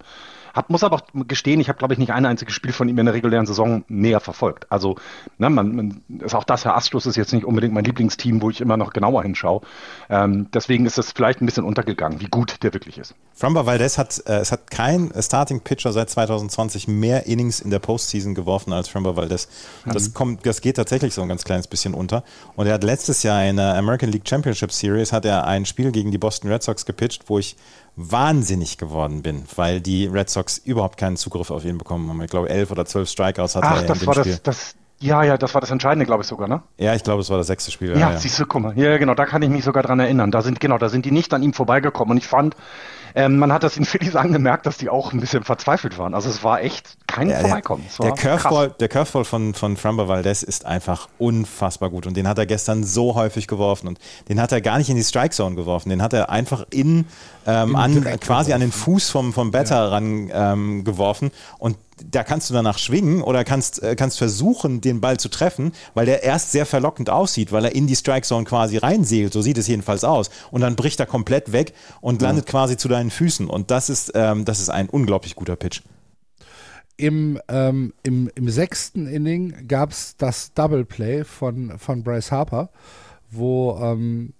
Hab, muss aber auch gestehen, ich habe, glaube ich, nicht ein einziges Spiel von ihm in der regulären Saison näher verfolgt. Also, ne, man, man ist auch das, Herr Astros ist jetzt nicht unbedingt mein Lieblingsteam, wo ich immer noch genauer hinschaue. Ähm, deswegen ist es vielleicht ein bisschen untergegangen, wie gut der wirklich ist. Fromber Valdez hat, äh, es hat kein Starting Pitcher seit 2020 mehr Innings in der Postseason geworfen als Fromber Valdez. Das mhm. kommt, das geht tatsächlich so ein ganz kleines bisschen unter. Und er hat letztes Jahr in der American League Championship Series hat er ein Spiel gegen die Boston Red Sox gepitcht, wo ich wahnsinnig geworden bin, weil die Red Sox überhaupt keinen Zugriff auf ihn bekommen haben. Ich glaube, elf oder zwölf Strikeouts hatte Ach, er das in dem war Spiel. Das, das, ja, ja, das war das Entscheidende, glaube ich sogar, ne? Ja, ich glaube, es war das sechste Spiel. Ja, ja, siehst du, guck mal. Ja, genau, da kann ich mich sogar dran erinnern. Da sind, genau, da sind die nicht an ihm vorbeigekommen. Und ich fand, ähm, man hat das in Phillies angemerkt, dass die auch ein bisschen verzweifelt waren. Also es war echt kein ja, Vorbeikommen. Der, der, Curveball, der Curveball von, von Framber Valdez ist einfach unfassbar gut. Und den hat er gestern so häufig geworfen. Und den hat er gar nicht in die Strike Zone geworfen. Den hat er einfach in, ähm, an, quasi geworfen. an den Fuß vom, vom Better ja. ran ähm, geworfen. Und da kannst du danach schwingen oder kannst, äh, kannst versuchen, den Ball zu treffen, weil der erst sehr verlockend aussieht, weil er in die Strike Zone quasi reinsegelt. So sieht es jedenfalls aus. Und dann bricht er komplett weg und landet ja. quasi zu deinen Füßen. Und das ist, ähm, das ist ein unglaublich guter Pitch. Im, ähm, im, im sechsten Inning gab es das Double Play von, von Bryce Harper, wo, ähm,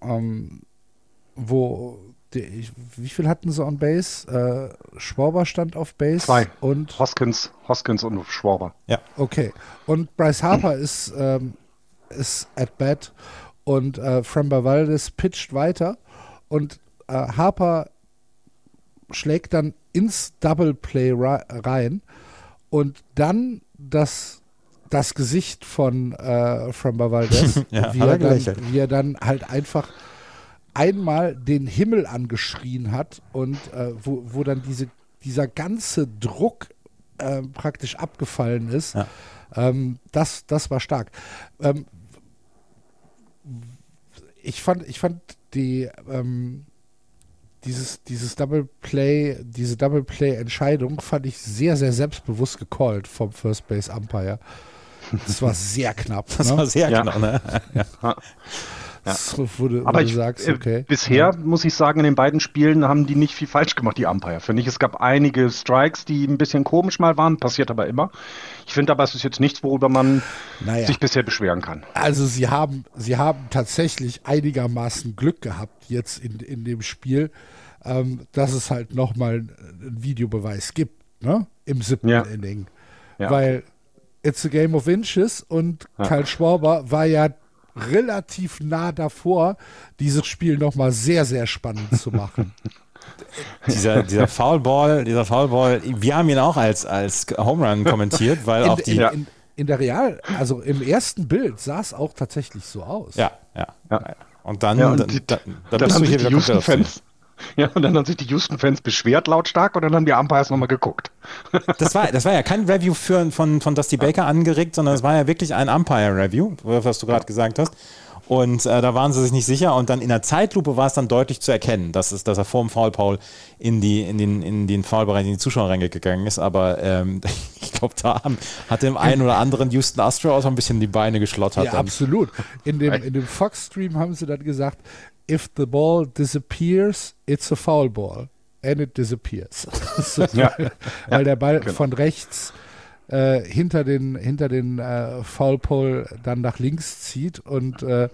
ähm wo die, wie viel hatten sie on Base? Äh, Schwarber stand auf Base. Zwei. Und Hoskins, Hoskins und Schwarber. Ja. Okay. Und Bryce Harper ist, ähm, ist at bat und äh, Framber Valdez pitcht weiter und äh, Harper schlägt dann ins Double Play rein und dann das das Gesicht von äh, Framber Valdez, ja, wie, er dann, wie er dann halt einfach einmal den Himmel angeschrien hat und äh, wo, wo dann diese, dieser ganze Druck äh, praktisch abgefallen ist. Ja. Ähm, das, das war stark. Ähm, ich fand, ich fand die, ähm, dieses, dieses Double Play, diese Double Play Entscheidung fand ich sehr, sehr selbstbewusst gecallt vom First Base Umpire. Das war sehr knapp. Das ne? war sehr ja. knapp, ne? Ja. Ja. So, wo du, Aber wo ich, sagst, äh, okay. bisher ja. muss ich sagen, in den beiden Spielen haben die nicht viel falsch gemacht, die Umpire. Finde ich, es gab einige Strikes, die ein bisschen komisch mal waren, passiert aber immer. Ich finde aber, es ist jetzt nichts, worüber man naja. sich bisher beschweren kann. Also sie haben, sie haben tatsächlich einigermaßen Glück gehabt jetzt in, in dem Spiel, ähm, dass es halt nochmal einen Videobeweis gibt, ne? Im siebten ja. Inning. Ja. Weil It's a Game of Inches und. Karl Schwaber war ja relativ nah davor, dieses Spiel nochmal sehr, sehr spannend zu machen. dieser, dieser Foulball, dieser Foulball, wir haben ihn auch als, als Home Run kommentiert, weil in, auch die. In, in, in, der Real, also im ersten Bild sah es auch tatsächlich so aus. Ja, ja. ja. Und dann, ja, und die, da, da, da bist du hier wieder Houston-Fans. Ja, und dann haben sich die Houston-Fans beschwert lautstark und dann haben die Umpires nochmal geguckt. Das war, das war ja kein Review für, von, von Dusty Baker angeregt, sondern es war ja wirklich ein Umpire-Review, was du gerade gesagt hast. Und äh, da waren sie sich nicht sicher. Und dann in der Zeitlupe war es dann deutlich zu erkennen, dass, es, dass er vor dem Foul Paul in, die, in den, in den Foulbereich, in die Zuschauer reingegangen ist. Aber ähm, ich glaube, da haben, hat dem einen oder anderen Houston Astro auch so ein bisschen die Beine geschlottert. Ja, dann. absolut. In dem, in dem Fox-Stream haben sie dann gesagt, if the ball disappears, it's a foul ball. And it disappears. so, Ja. weil, weil der Ball genau. von rechts äh, hinter den, hinter den äh, Foul Pole dann nach links zieht und äh,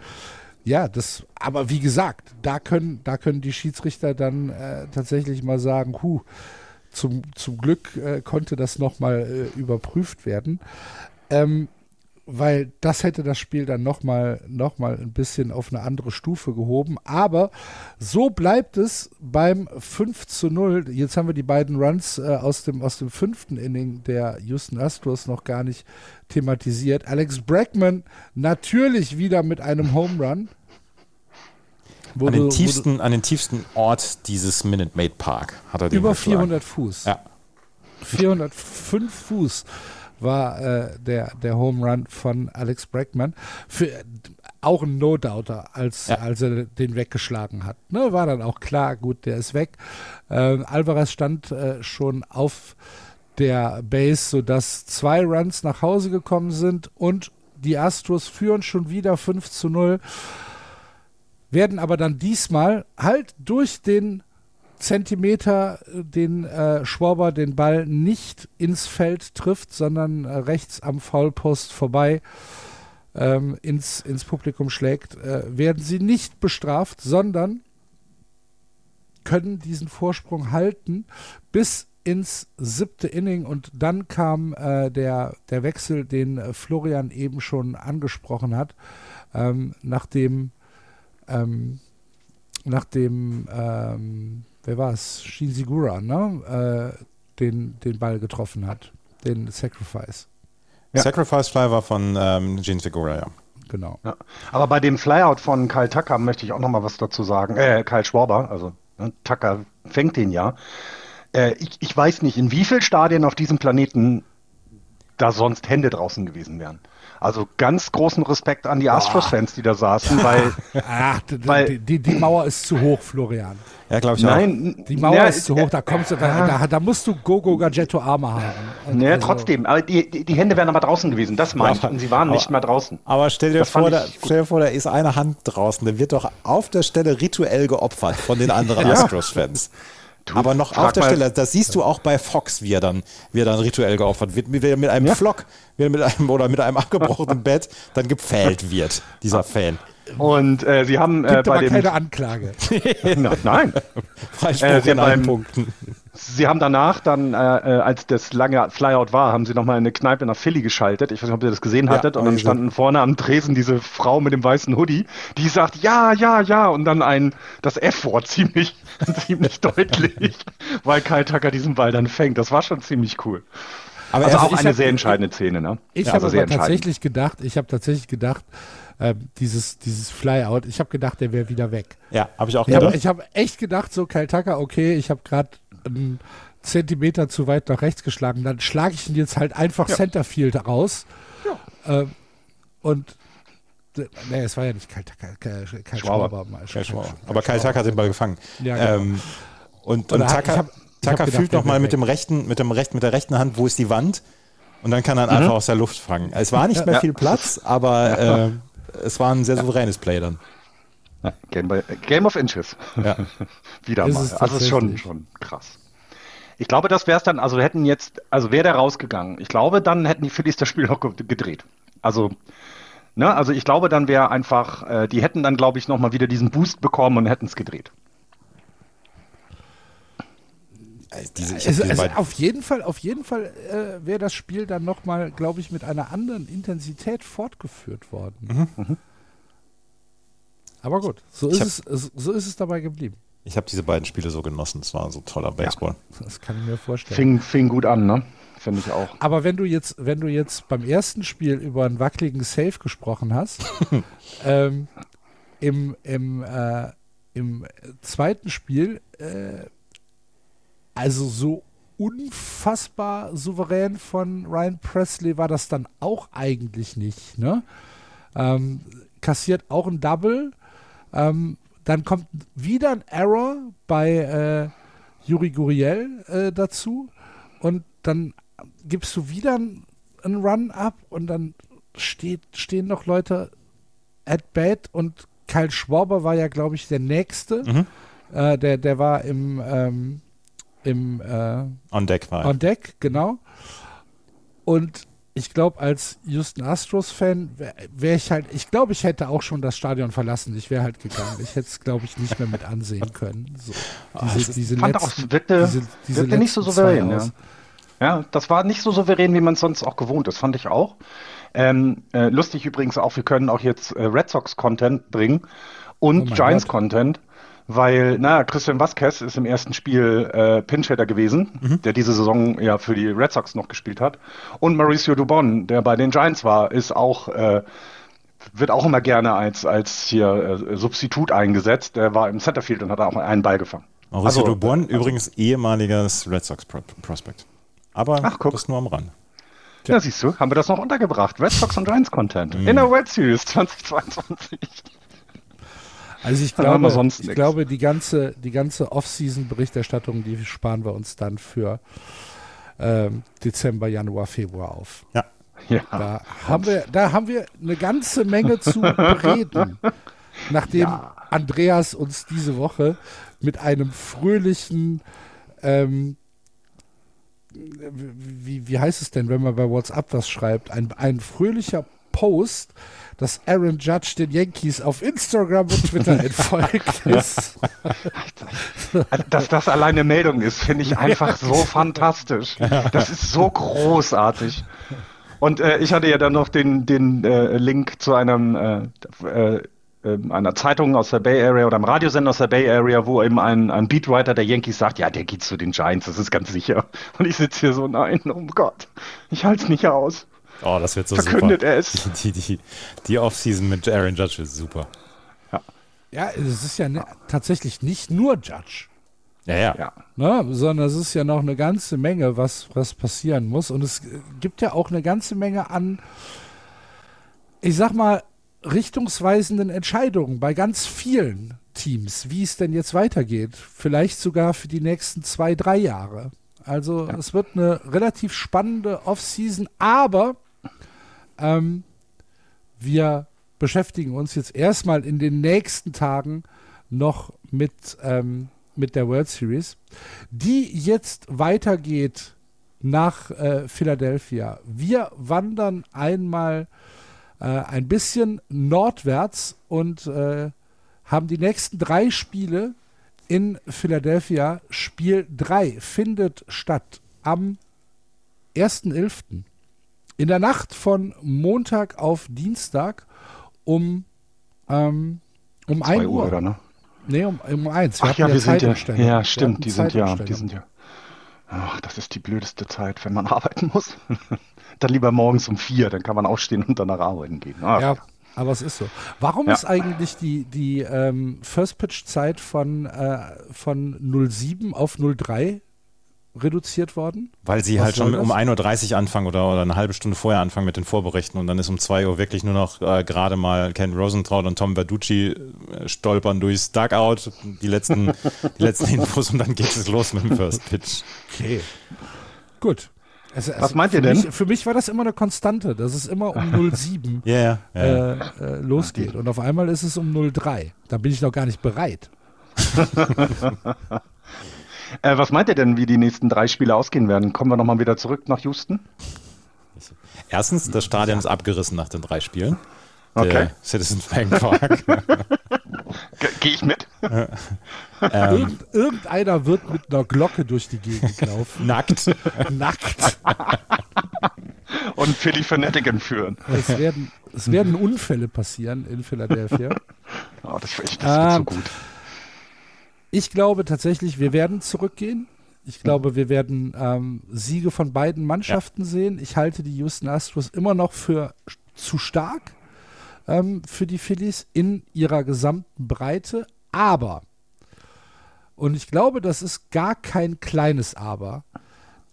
ja, das, aber wie gesagt, da können, da können die Schiedsrichter dann äh, tatsächlich mal sagen, hu, zum, zum Glück äh, konnte das nochmal äh, überprüft werden. Ähm, weil das hätte das Spiel dann nochmal noch mal ein bisschen auf eine andere Stufe gehoben. Aber so bleibt es beim 5 zu 0. Jetzt haben wir die beiden Runs äh, aus, dem, aus dem fünften Inning der Houston Astros noch gar nicht thematisiert. Alex Bregman natürlich wieder mit einem Home Run. An den, tiefsten, an den tiefsten Ort dieses Minute Maid Park hat er den über geschlagen. 400 Fuß. Ja. 405 Fuß war äh, der, der Home Run von Alex Bregman. Für, auch ein No-Doubter, als, Ja. als er den weggeschlagen hat. Ne, war dann auch klar, gut, der ist weg. Ähm, Alvarez stand äh, schon auf der Base, sodass zwei Runs nach Hause gekommen sind und die Astros führen schon wieder 5 zu 0, werden aber dann diesmal halt durch den Zentimeter, den äh, Schwarber den Ball nicht ins Feld trifft, sondern äh, rechts am Foulpost vorbei ähm, ins, ins Publikum schlägt, äh, werden sie nicht bestraft, sondern können diesen Vorsprung halten bis ins siebte Inning. Und dann kam äh, der, der Wechsel, den äh, Florian eben schon angesprochen hat, ähm, nachdem ähm, nachdem ähm, wer war es? Shinsigura, ne? Äh, den, den Ball getroffen hat. Den Sacrifice. Ja. Sacrifice Fly war von ähm, Gene Figura, ja. Genau. Ja. Aber bei dem Flyout von Kyle Tucker möchte ich auch noch mal was dazu sagen. Äh, Kyle Schwarber, also ne, Tucker fängt den ja. Äh, ich, ich weiß nicht, in wie vielen Stadien auf diesem Planeten da sonst Hände draußen gewesen wären. Also ganz großen Respekt an die Astros-Fans, die da saßen, weil Ach, Weil- die, die, Mauer ist zu hoch, Florian. Ja, glaube ich auch. nein, Die Mauer ja, ist zu hoch, da kommst du, da, da, da musst du Gogo Gadgetto Arme haben. Naja, also- trotzdem, aber die, die, die Hände wären aber draußen gewesen, das meine ich. Und sie waren nicht aber- mehr draußen. Aber stell dir, Das vor, da, stell dir vor, da ist eine Hand draußen. Der wird doch auf der Stelle rituell geopfert von den anderen Ja. Astros-Fans. Du, Aber noch auf der mal- Stelle, das siehst du auch bei Fox, wie er dann, wie er dann rituell geopfert wird, wie er mit einem Ja. Flock wie er mit einem, oder mit einem abgebrochenen Bett dann gepfählt wird, dieser Fan. Und äh, sie haben äh, Gibt bei aber dem. keine Anklage. Nein. Freispruch Äh, sie in allen beim- Punkten. Sie haben danach dann, äh, äh, als das lange Flyout war, haben sie nochmal eine Kneipe nach Philly geschaltet. Ich weiß nicht, ob ihr das gesehen hattet. hab und dann standen vorne am Tresen diese Frau mit dem weißen Hoodie, die sagt, ja, ja, ja. Und dann ein, das F-Wort ziemlich, ziemlich deutlich, weil Kyle Tucker diesen Ball dann fängt. Das war schon ziemlich cool. Aber Also er, auch eine hab- sehr entscheidende Szene, ne? Ich Ja, habe also aber entscheidend. tatsächlich gedacht, ich habe tatsächlich gedacht, ähm, dieses, dieses Flyout, ich habe gedacht, der wäre wieder weg. ja, habe ich auch Ich habe gedacht. ich hab echt gedacht, so Kyle Tucker, okay, ich habe gerade einen Zentimeter zu weit nach rechts geschlagen, dann schlage ich ihn jetzt halt einfach Centerfield raus. Ähm, und d- nee, es war ja nicht Kyle Tucker, Kyle, Kyle Schwaber. Schwaber. mal. Ja, schon mal. Aber Kyle Tucker hat den Ball gefangen. Ja, genau. ähm, und, und Tucker gedacht, fühlt der noch mal wär mit dem rechten, mit dem rechten, mit der rechten Hand, wo ist die Wand? Und dann kann er ihn einfach aus der Luft fangen. Es war nicht mehr Ja. viel Platz, aber äh, es war ein sehr souveränes Play dann. Game, by, Game of Inches. Ja. Wieder Ist mal. es Also ist schon, schon krass. Ich glaube, das wäre es dann, also hätten jetzt, also wäre der rausgegangen. Ich glaube, dann hätten die Phillies das Spiel noch ge- gedreht. Also, ne, also ich glaube, dann wäre einfach, äh, die hätten dann, glaube ich, nochmal wieder diesen Boost bekommen und hätten es gedreht. Also Diese, es, beiden- auf jeden Fall, auf jeden Fall äh, wäre das Spiel dann nochmal, glaube ich, mit einer anderen Intensität fortgeführt worden. Mhm. Aber gut, so ist, es, es, so ist es dabei geblieben. ich habe diese beiden Spiele so genossen. Es war so toller Baseball. Das kann ich mir vorstellen. Fing, fing gut an, ne? Finde ich auch. Aber wenn du jetzt, wenn du jetzt beim ersten Spiel über einen wackeligen Safe gesprochen hast, ähm, im, im, äh, im zweiten Spiel, äh, also so unfassbar souverän von Ryan Presley war das dann auch eigentlich nicht. Ne? Ähm, kassiert auch ein Double. Ähm, dann kommt wieder ein Error bei äh, Yuri Guriel äh, dazu und dann gibst du wieder einen einen Run ab und dann steht, stehen noch Leute at bat und Kyle Schwarber war ja, glaube ich, der nächste. Mhm. Äh, der, der war im, ähm, im äh, On Deck war. On Deck, genau. Und ich glaube, als Houston Astros-Fan wäre wär ich halt, ich glaube, ich hätte auch schon das Stadion verlassen. Ich wäre halt gegangen. Ich hätte es, glaube ich, nicht mehr mit ansehen können. So, diese, diese fand auch, letzten, wirkte, diese, diese wirkte nicht so souverän. Ja. ja, das war nicht so souverän, wie man es sonst auch gewohnt ist, fand ich auch. Ähm, äh, lustig übrigens auch, wir können auch jetzt äh, Red Sox-Content bringen und Oh Giants-Content, weil, naja, Christian Vasquez ist im ersten Spiel äh, Pinch-Hitter gewesen, der diese Saison ja für die Red Sox noch gespielt hat. Und Mauricio Dubon, der bei den Giants war, ist auch, äh, wird auch immer gerne als, als hier äh, Substitut eingesetzt. Der war im Centerfield und hat auch einen Ball gefangen. Mauricio Also, Dubon, also- übrigens ehemaliges Red Sox Pro Prospect. Aber Ach, guck. das nur am Rand. Ja, siehst du, haben wir das noch untergebracht. Red Sox und Giants Content. Mhm. In der World Series 2022. Also ich glaube, sonst ich nix. glaube, die ganze, die ganze Off-Season-Berichterstattung, die sparen wir uns dann für ähm, Dezember, Januar, Februar auf. Ja. Da haben wir, da haben wir eine ganze Menge zu bereden. Nachdem Ja. Andreas uns diese Woche mit einem fröhlichen, ähm, wie, wie heißt es denn, wenn man bei WhatsApp was schreibt? Ein, ein fröhlicher Post, dass Aaron Judge den Yankees auf Instagram und Twitter entfolgt ist. Dass das alleine eine Meldung ist, finde ich einfach so fantastisch. Das ist so großartig. Und äh, ich hatte ja dann noch den, den äh, Link zu einem äh, äh, äh, einer Zeitung aus der Bay Area oder einem Radiosender aus der Bay Area, wo eben ein, ein Beatwriter der Yankees sagt, ja, der geht zu den Giants, das ist ganz sicher. Und ich sitze hier so, nein, oh Gott, ich halte es nicht aus. Oh, das wird so Verkündet super. er es. Die, die, die, die Offseason mit Aaron Judge ist super. Ja, es ist ja ne, tatsächlich nicht nur Judge. Ja, ja. Ja. Ne, sondern es ist ja noch eine ganze Menge, was, was passieren muss. Und es gibt ja auch eine ganze Menge an, ich sag mal, richtungsweisenden Entscheidungen bei ganz vielen Teams, wie es denn jetzt weitergeht. Vielleicht sogar für die nächsten zwei, drei Jahre. Also es wird eine relativ spannende Offseason, aber ähm, wir beschäftigen uns jetzt erstmal in den nächsten Tagen noch mit, ähm, mit der World Series, die jetzt weitergeht nach äh, Philadelphia. Wir wandern einmal äh, ein bisschen nordwärts und äh, haben die nächsten drei Spiele in Philadelphia. Spiel 3 findet statt am 1.11. In der Nacht von Montag auf Dienstag um, ähm, um 1 2 Uhr. Uhr, oder ne? Nee, um, um 1. Ach ja, wir sind ja, ja, Wir stimmt, die sind ja, die sind ja. Ach, das ist die blödeste Zeit, wenn man arbeiten muss. dann lieber morgens um vier, dann kann man aufstehen und danach arbeiten gehen. Ach, Ja, aber es ist so. Warum Ja. ist eigentlich die, die ähm, First-Pitch-Zeit von, äh, von 07 auf 03 reduziert worden? Weil sie Was halt schon um das? 1.30 Uhr anfangen oder, oder eine halbe Stunde vorher anfangen mit den Vorberichten und dann ist um 2 Uhr wirklich nur noch äh, gerade mal Ken Rosentraut und Tom Verducci äh, stolpern durchs Dugout, die letzten, die letzten Infos und dann geht es los mit dem First Pitch. Okay. Gut. Also, Was also meint für ihr denn? Mich, für mich war das immer eine Konstante, dass es immer um 07 Ja, ja. ja, ja. äh, äh, losgeht. Und auf einmal ist es um 03. Da bin ich noch gar nicht bereit. Äh, was meint ihr denn, wie die nächsten drei Spiele ausgehen werden? Kommen wir nochmal wieder zurück nach Houston? Erstens, das Stadion ist abgerissen nach den drei Spielen. Okay. Der Citizens Bank Park. Gehe ich mit? ähm, Irgend, irgendeiner wird mit einer Glocke durch die Gegend laufen. nackt. Nackt. Und Philly Fanatican führen. Es werden, es werden Unfälle passieren in Philadelphia. Oh, das das wird so Ähm, gut. Ich glaube tatsächlich, wir werden zurückgehen. Ich glaube, wir werden ähm, Siege von beiden Mannschaften sehen. Ich halte die Houston Astros immer noch für zu stark ähm, für die Phillies in ihrer gesamten Breite. Aber, und ich glaube, das ist gar kein kleines Aber,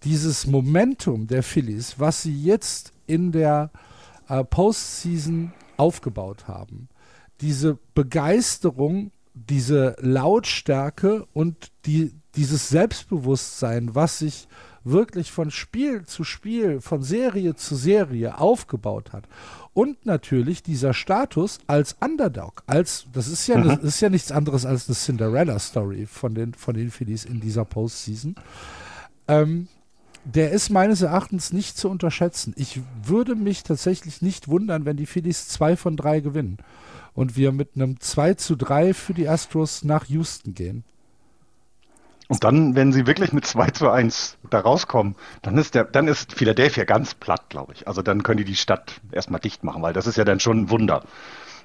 dieses Momentum der Phillies, was sie jetzt in der äh, Postseason aufgebaut haben, diese Begeisterung, diese Lautstärke und die, dieses Selbstbewusstsein, was sich wirklich von Spiel zu Spiel, von Serie zu Serie aufgebaut hat. Und natürlich dieser Status als Underdog, als das ist ja, mhm. das ist ja nichts anderes als eine Cinderella-Story von den, von den Phillies in dieser Postseason. Ähm, der ist meines Erachtens nicht zu unterschätzen. Ich würde mich tatsächlich nicht wundern, wenn die Phillies zwei von drei gewinnen und wir mit einem 2 zu 3 für die Astros nach Houston gehen. Und dann, wenn sie wirklich mit 2 zu 1 da rauskommen, dann ist der, dann ist Philadelphia ganz platt, glaube ich. Also dann können die die Stadt erstmal dicht machen, weil das ist ja dann schon ein Wunder.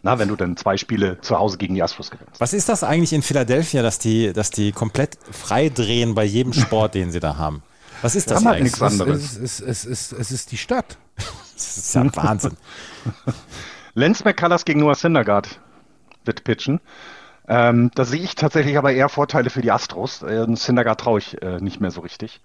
Na, wenn du dann zwei Spiele zu Hause gegen die Astros gewinnst. Was ist das eigentlich in Philadelphia, dass die, dass die komplett frei drehen bei jedem Sport, den sie da haben? Was ist das eigentlich? Nichts anderes. Es, es, es, es, es ist die Stadt. das ist ja Wahnsinn. Lance McCullers gegen Noah Syndergaard wird pitchen. Ähm, da sehe ich tatsächlich aber eher Vorteile für die Astros. Äh, Syndergaard traue ich äh, nicht mehr so richtig.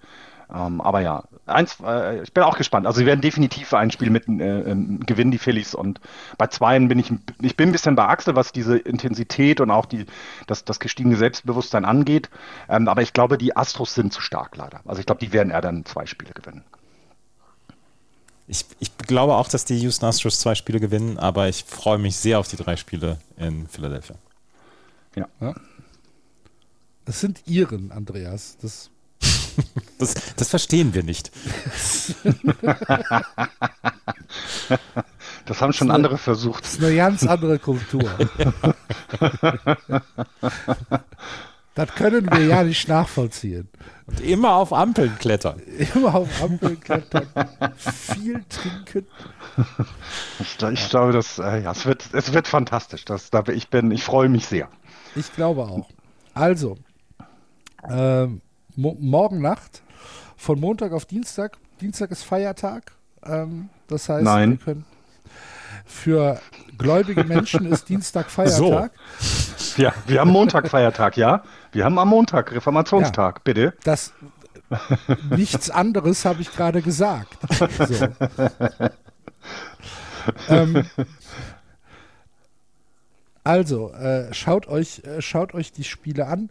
Ähm, aber ja, eins, äh, ich bin auch gespannt. Also sie werden definitiv ein Spiel mit äh, ähm, gewinnen, die Phillies. Und bei zweien bin ich, ich bin ein bisschen bei Axel, was diese Intensität und auch die, das, das gestiegene Selbstbewusstsein angeht. Ähm, aber ich glaube, die Astros sind zu stark leider. Also ich glaube, die werden eher dann zwei Spiele gewinnen. Ich, ich glaube auch, dass die Houston Astros zwei Spiele gewinnen, aber ich freue mich sehr auf die drei Spiele in Philadelphia. Ja. ja. Es sind Iren, Andreas. Das, das, das verstehen wir nicht. Das haben schon das andere versucht. Das ist eine ganz andere Kultur. Das können wir ja nicht nachvollziehen. Und immer auf Ampeln klettern. Immer auf Ampeln klettern. viel trinken. Ich, ich glaube, das, äh, ja, es, wird, es wird fantastisch. Das, da, ich, bin, ich freue mich sehr. Ich glaube auch. Also, äh, mo morgen Nacht, von Montag auf Dienstag. Dienstag ist Feiertag. Ähm, das heißt, Nein. wir können für gläubige Menschen ist Dienstag Feiertag. So. Ja, wir haben Montag Feiertag, ja. Wir haben am Montag Reformationstag, ja, bitte. Das nichts anderes habe ich gerade gesagt. So. ähm, also, äh, schaut, euch, äh, schaut euch die Spiele an.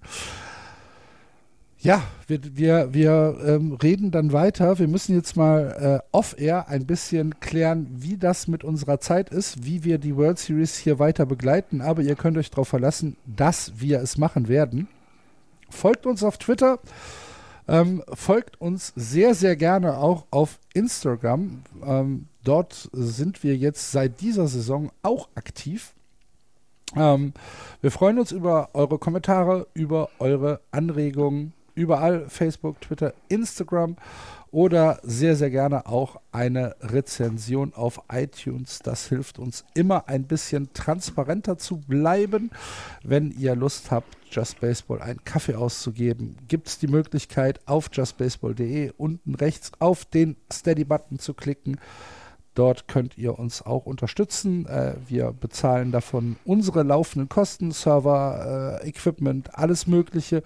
Ja, wir, wir, wir ähm, reden dann weiter. Wir müssen jetzt mal äh, off-air ein bisschen klären, wie das mit unserer Zeit ist, wie wir die World Series hier weiter begleiten. Aber ihr könnt euch darauf verlassen, dass wir es machen werden. Folgt uns auf Twitter. Ähm, folgt uns sehr, sehr gerne auch auf Instagram. Ähm, dort sind wir jetzt seit dieser Saison auch aktiv. Ähm, wir freuen uns über eure Kommentare, über eure Anregungen, überall Facebook, Twitter, Instagram oder sehr, sehr gerne auch eine Rezension auf iTunes. Das hilft uns immer ein bisschen transparenter zu bleiben. Wenn ihr Lust habt, Just Baseball einen Kaffee auszugeben, gibt es die Möglichkeit, auf justbaseball.de unten rechts auf den Steady-Button zu klicken. Dort könnt ihr uns auch unterstützen. Äh, wir bezahlen davon unsere laufenden Kosten, Server, äh, Equipment, alles Mögliche.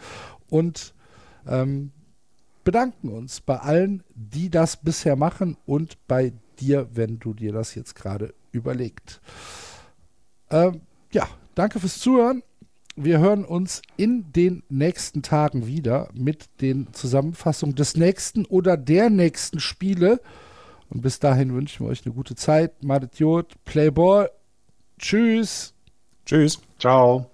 Und ähm, bedanken uns bei allen, die das bisher machen und bei dir, wenn du dir das jetzt gerade überlegt. Ähm, ja, danke fürs Zuhören. Wir hören uns in den nächsten Tagen wieder mit den Zusammenfassungen des nächsten oder der nächsten Spiele. Und bis dahin wünschen wir euch eine gute Zeit. Madet Jod, Playball. Tschüss. Tschüss. Ciao.